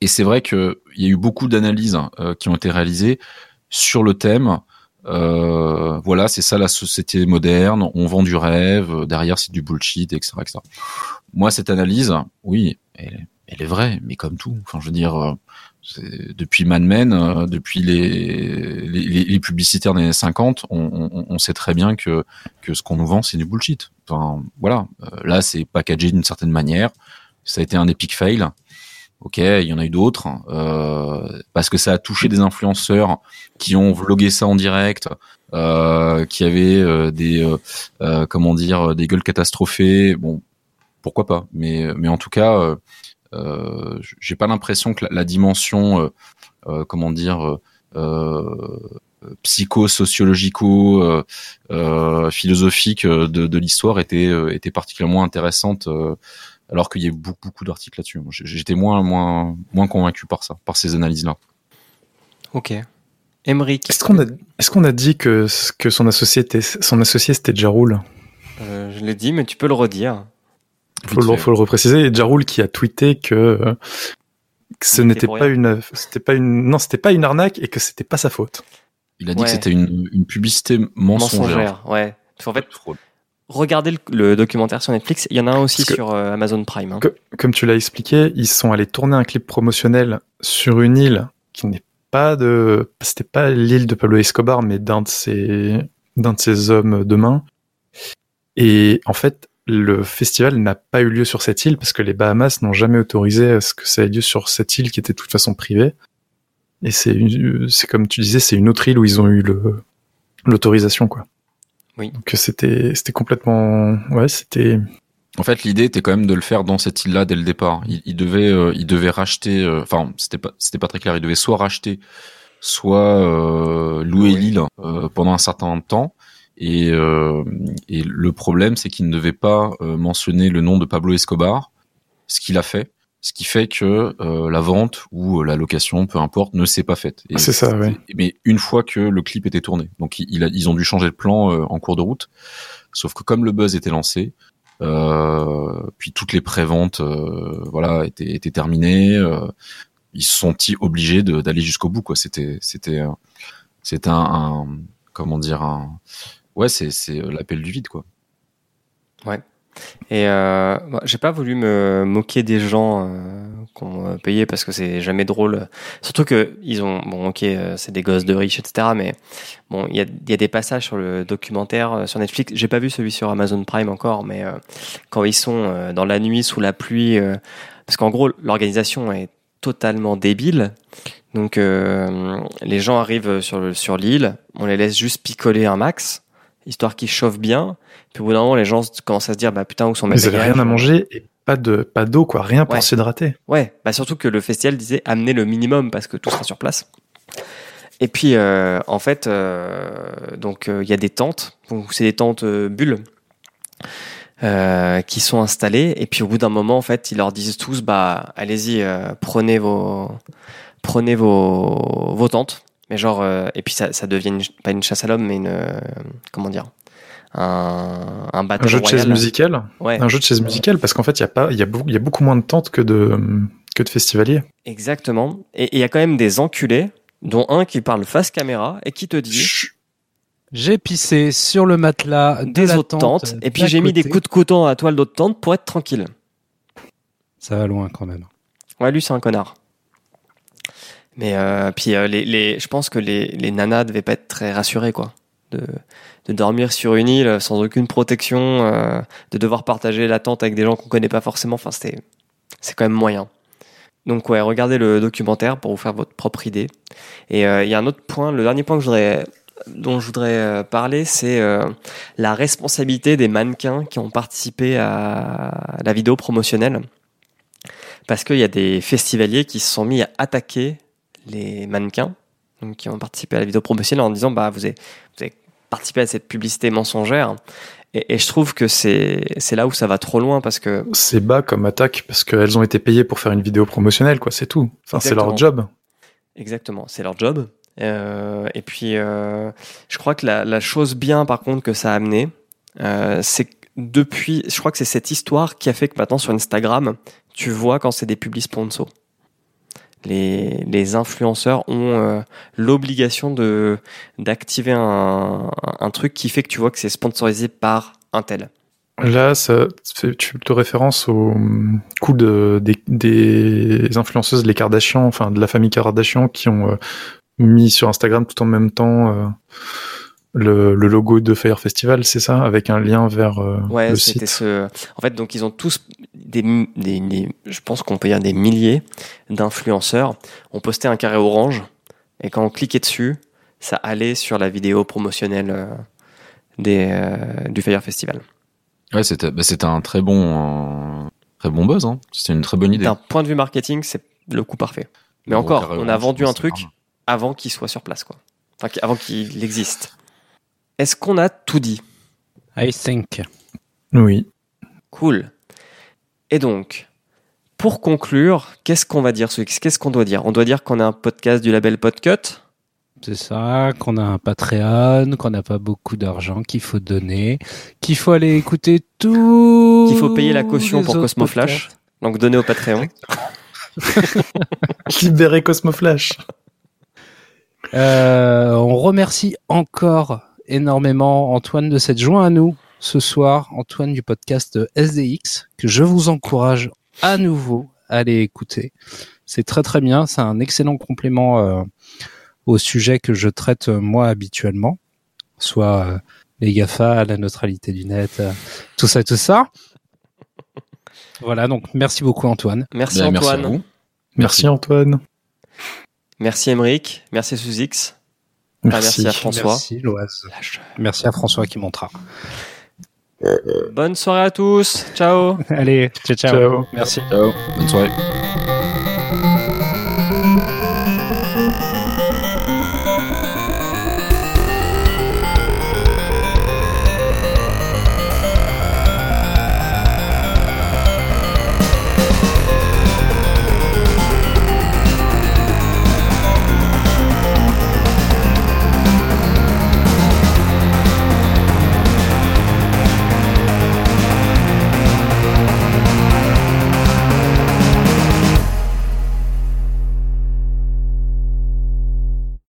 et c'est vrai qu'il y a eu beaucoup d'analyses euh, qui ont été réalisées sur le thème. Euh, voilà, c'est ça la société moderne. On vend du rêve. euh, Derrière, c'est du bullshit, etc., etc. Moi, cette analyse, oui, elle, est- vraie, mais comme tout. Enfin, je veux dire, euh, depuis Mad Men, depuis les, les, publicitaires des années 50, on, on, sait très bien que, que ce qu'on nous vend, c'est du bullshit. Enfin, voilà. Là, c'est packagé d'une certaine manière. Ça a été un epic fail. Ok, il y en a eu d'autres euh, parce que ça a touché des influenceurs qui ont vlogué ça en direct, euh, qui avaient euh, des euh, euh, comment dire des gueules catastrophées. Bon, pourquoi pas Mais mais en tout cas, euh, j'ai pas l'impression que la, la dimension comment dire psycho-sociologico, philosophique de, de l'histoire était était particulièrement intéressante. Alors qu'il y a eu beaucoup, beaucoup d'articles là-dessus. J'étais moins, moins, moins convaincu par ça, par ces analyses-là. Ok. Emric, Est-ce qu'on a, est-ce qu'on a dit que, que son associé était, son associé c'était Jarul? Euh, je l'ai dit, mais tu peux le redire. faut le, faut le repréciser. Et Jarul qui a tweeté que, que ce Il était n'était pas rien. une, c'était pas une, non, c'était pas une arnaque et que c'était pas sa faute. Il a dit Ouais. que c'était une, une publicité mensongère. Mensongère, ouais. Qu'en fait, regardez le, le documentaire sur Netflix. Il y en a un aussi Parce que- sur euh, Amazon Prime. hein. Que- comme tu l'as expliqué, ils sont allés tourner un clip promotionnel sur une île qui n'est pas de, c'était pas l'île de Pablo Escobar, mais d'un de ses, d'un de ses hommes de main. Et en fait, le festival n'a pas eu lieu sur cette île parce que les Bahamas n'ont jamais autorisé à ce que ça ait lieu sur cette île qui était de toute façon privée. Et c'est, comme tu disais, c'est une autre île où ils ont eu le, l'autorisation, quoi. Oui. Donc c'était, c'était complètement, ouais, c'était, En fait, l'idée était quand même de le faire dans cette île-là dès le départ. Il, il devait, euh, il devait racheter. euh, Enfin, c'était pas, c'était pas très clair. Il devait soit racheter, soit euh, louer l'île euh, pendant un certain temps. Et, euh, et le problème, c'est qu'il ne devait pas euh, mentionner le nom de Pablo Escobar, ce qu'il a fait, ce qui fait que euh, la vente ou euh, la location, peu importe, ne s'est pas faite. Et c'est ça, ouais. mais une fois que le clip était tourné. Donc il- il a- ils ont dû changer le plan euh, en cours de route. Sauf que comme le buzz était lancé, euh, puis toutes les préventes, euh, voilà, étaient, étaient terminées. euh, ils se sont obligés de- d'aller jusqu'au bout. Quoi. C'était, c'était, euh, c'était un, un- comment dire, un, ouais, c'est, c'est l'appel du vide, quoi. Ouais. Et euh, moi, j'ai pas voulu me moquer des gens euh, qu'on payait parce que c'est jamais drôle. Surtout que ils ont bon ok euh, c'est des gosses de riches etc. Mais bon il y a, y a des passages sur le documentaire euh, sur Netflix. J'ai pas vu celui sur Amazon Prime encore, mais euh, quand ils sont euh, dans la nuit sous la pluie, parce qu'en gros l'organisation est totalement débile. Donc les gens arrivent sur le, sur l'île, on les laisse juste picoler un max histoire qu'ils chauffent bien. Puis au bout d'un moment, les gens commencent à se dire, bah putain, où sont mes Ils avaient rien à manger et pas de pas d'eau quoi, rien pour s'hydrater. Ouais, bah surtout que le festival disait amener le minimum parce que tout sera sur place. Et puis euh, en fait, euh, donc euh, il y a des tentes, donc c'est des tentes bulles qui sont installées. Et puis au bout d'un moment, en fait, ils leur disent tous, bah allez-y, prenez vos prenez vos vos tentes. Mais genre, et puis ça, ça devient une- pas une chasse à l'homme, mais une comment dire, un un battle Un jeu de chaise musicale. Ouais. Un jeu de chaise musicale parce qu'en fait il y a pas il y a beaucoup il y a beaucoup moins de tentes que de que de festivaliers. Exactement. Et il y a quand même des enculés, dont un qui parle face caméra et qui te dit J'ai pissé sur le matelas de des la autres tente tentes, et puis j'ai mis des coups de coton à la toile d'autres tentes pour être tranquille. Ça va loin quand même. Ouais, lui, c'est un connard. Mais euh, puis euh, les, les, je pense que les, les nanas devaient pas être très rassurées, quoi, de, dormir sur une île sans aucune protection, euh, de devoir partager la tente avec des gens qu'on connaît pas forcément. Enfin, c'est quand même moyen. Donc ouais, regardez le documentaire pour vous faire votre propre idée. Et euh, il y a un autre point, le dernier point que je voudrais, dont je voudrais euh, parler, c'est la responsabilité des mannequins qui ont participé à la vidéo promotionnelle. Parce qu'il y a des festivaliers qui se sont mis à attaquer les mannequins, donc qui ont participé à la vidéo promotionnelle en disant bah vous avez, vous avez participé à cette publicité mensongère. Et, et je trouve que c'est là où ça va trop loin parce que C'est bas comme attaque parce qu'elles ont été payées pour faire une vidéo promotionnelle, quoi, c'est tout. Enfin, c'est leur job. Exactement, c'est leur job. Euh, et puis, euh, je crois que la, la chose bien, par contre, que ça a amené, euh, c'est que depuis, je crois que c'est cette histoire qui a fait que maintenant sur Instagram, tu vois quand c'est des publics sponsors. Les, influenceurs ont euh, l'obligation de d'activer un, truc qui fait que tu vois que c'est sponsorisé par un tel. Là, tu fais plutôt référence au hum, coup de, des, des influenceuses, les Kardashian, enfin de la famille Kardashian, qui ont euh, mis sur Instagram tout en même temps euh, le, le logo de Fire Festival, c'est ça, avec un lien vers euh, Ouais, le c'était site. ce. En fait, donc ils ont tous des, des, des- je pense qu'on peut dire des milliers d'influenceurs ont posté un carré orange et quand on cliquait dessus, ça allait sur la vidéo promotionnelle euh, des euh, du Fire Festival. Ouais, c'était bah, c'était un très bon, euh, très bon buzz. Hein. C'était une très bonne idée. D'un point de vue marketing, c'est le coup parfait. Mais Bon, encore, on a orange, vendu un truc avant qu'il soit sur place, quoi. Enfin, avant qu'il existe. Est-ce qu'on a tout dit? I think. Oui. Cool. Et donc, pour conclure, qu'est-ce qu'on va dire, Swix Qu'est-ce qu'on doit dire? On doit dire qu'on a un podcast du label Podcut? C'est ça, qu'on a un Patreon, qu'on n'a pas beaucoup d'argent, qu'il faut donner, qu'il faut aller écouter tout. Qu'il faut payer la caution pour Cosmo Flash. Donc, donner au Patreon. Libérer Cosmo Flash. Euh, on remercie encore énormément Antoine de s'être joint à nous ce soir, Antoine du podcast SDX, que je vous encourage à nouveau à aller écouter. C'est très très bien, c'est un excellent complément euh, au sujet que je traite euh, moi habituellement, soit euh, les GAFA, la neutralité du net, euh, tout ça, tout ça. Voilà, donc merci beaucoup Antoine. Merci Bien, merci à Antoine. vous. Merci Antoine. Merci Emeric. Merci Suzix. Enfin, Merci. merci à François. Merci Loise. Merci à François qui montera. Bonne soirée à tous. Ciao. Allez, ciao ciao. Ciao. Merci. Ciao. Bonne soirée.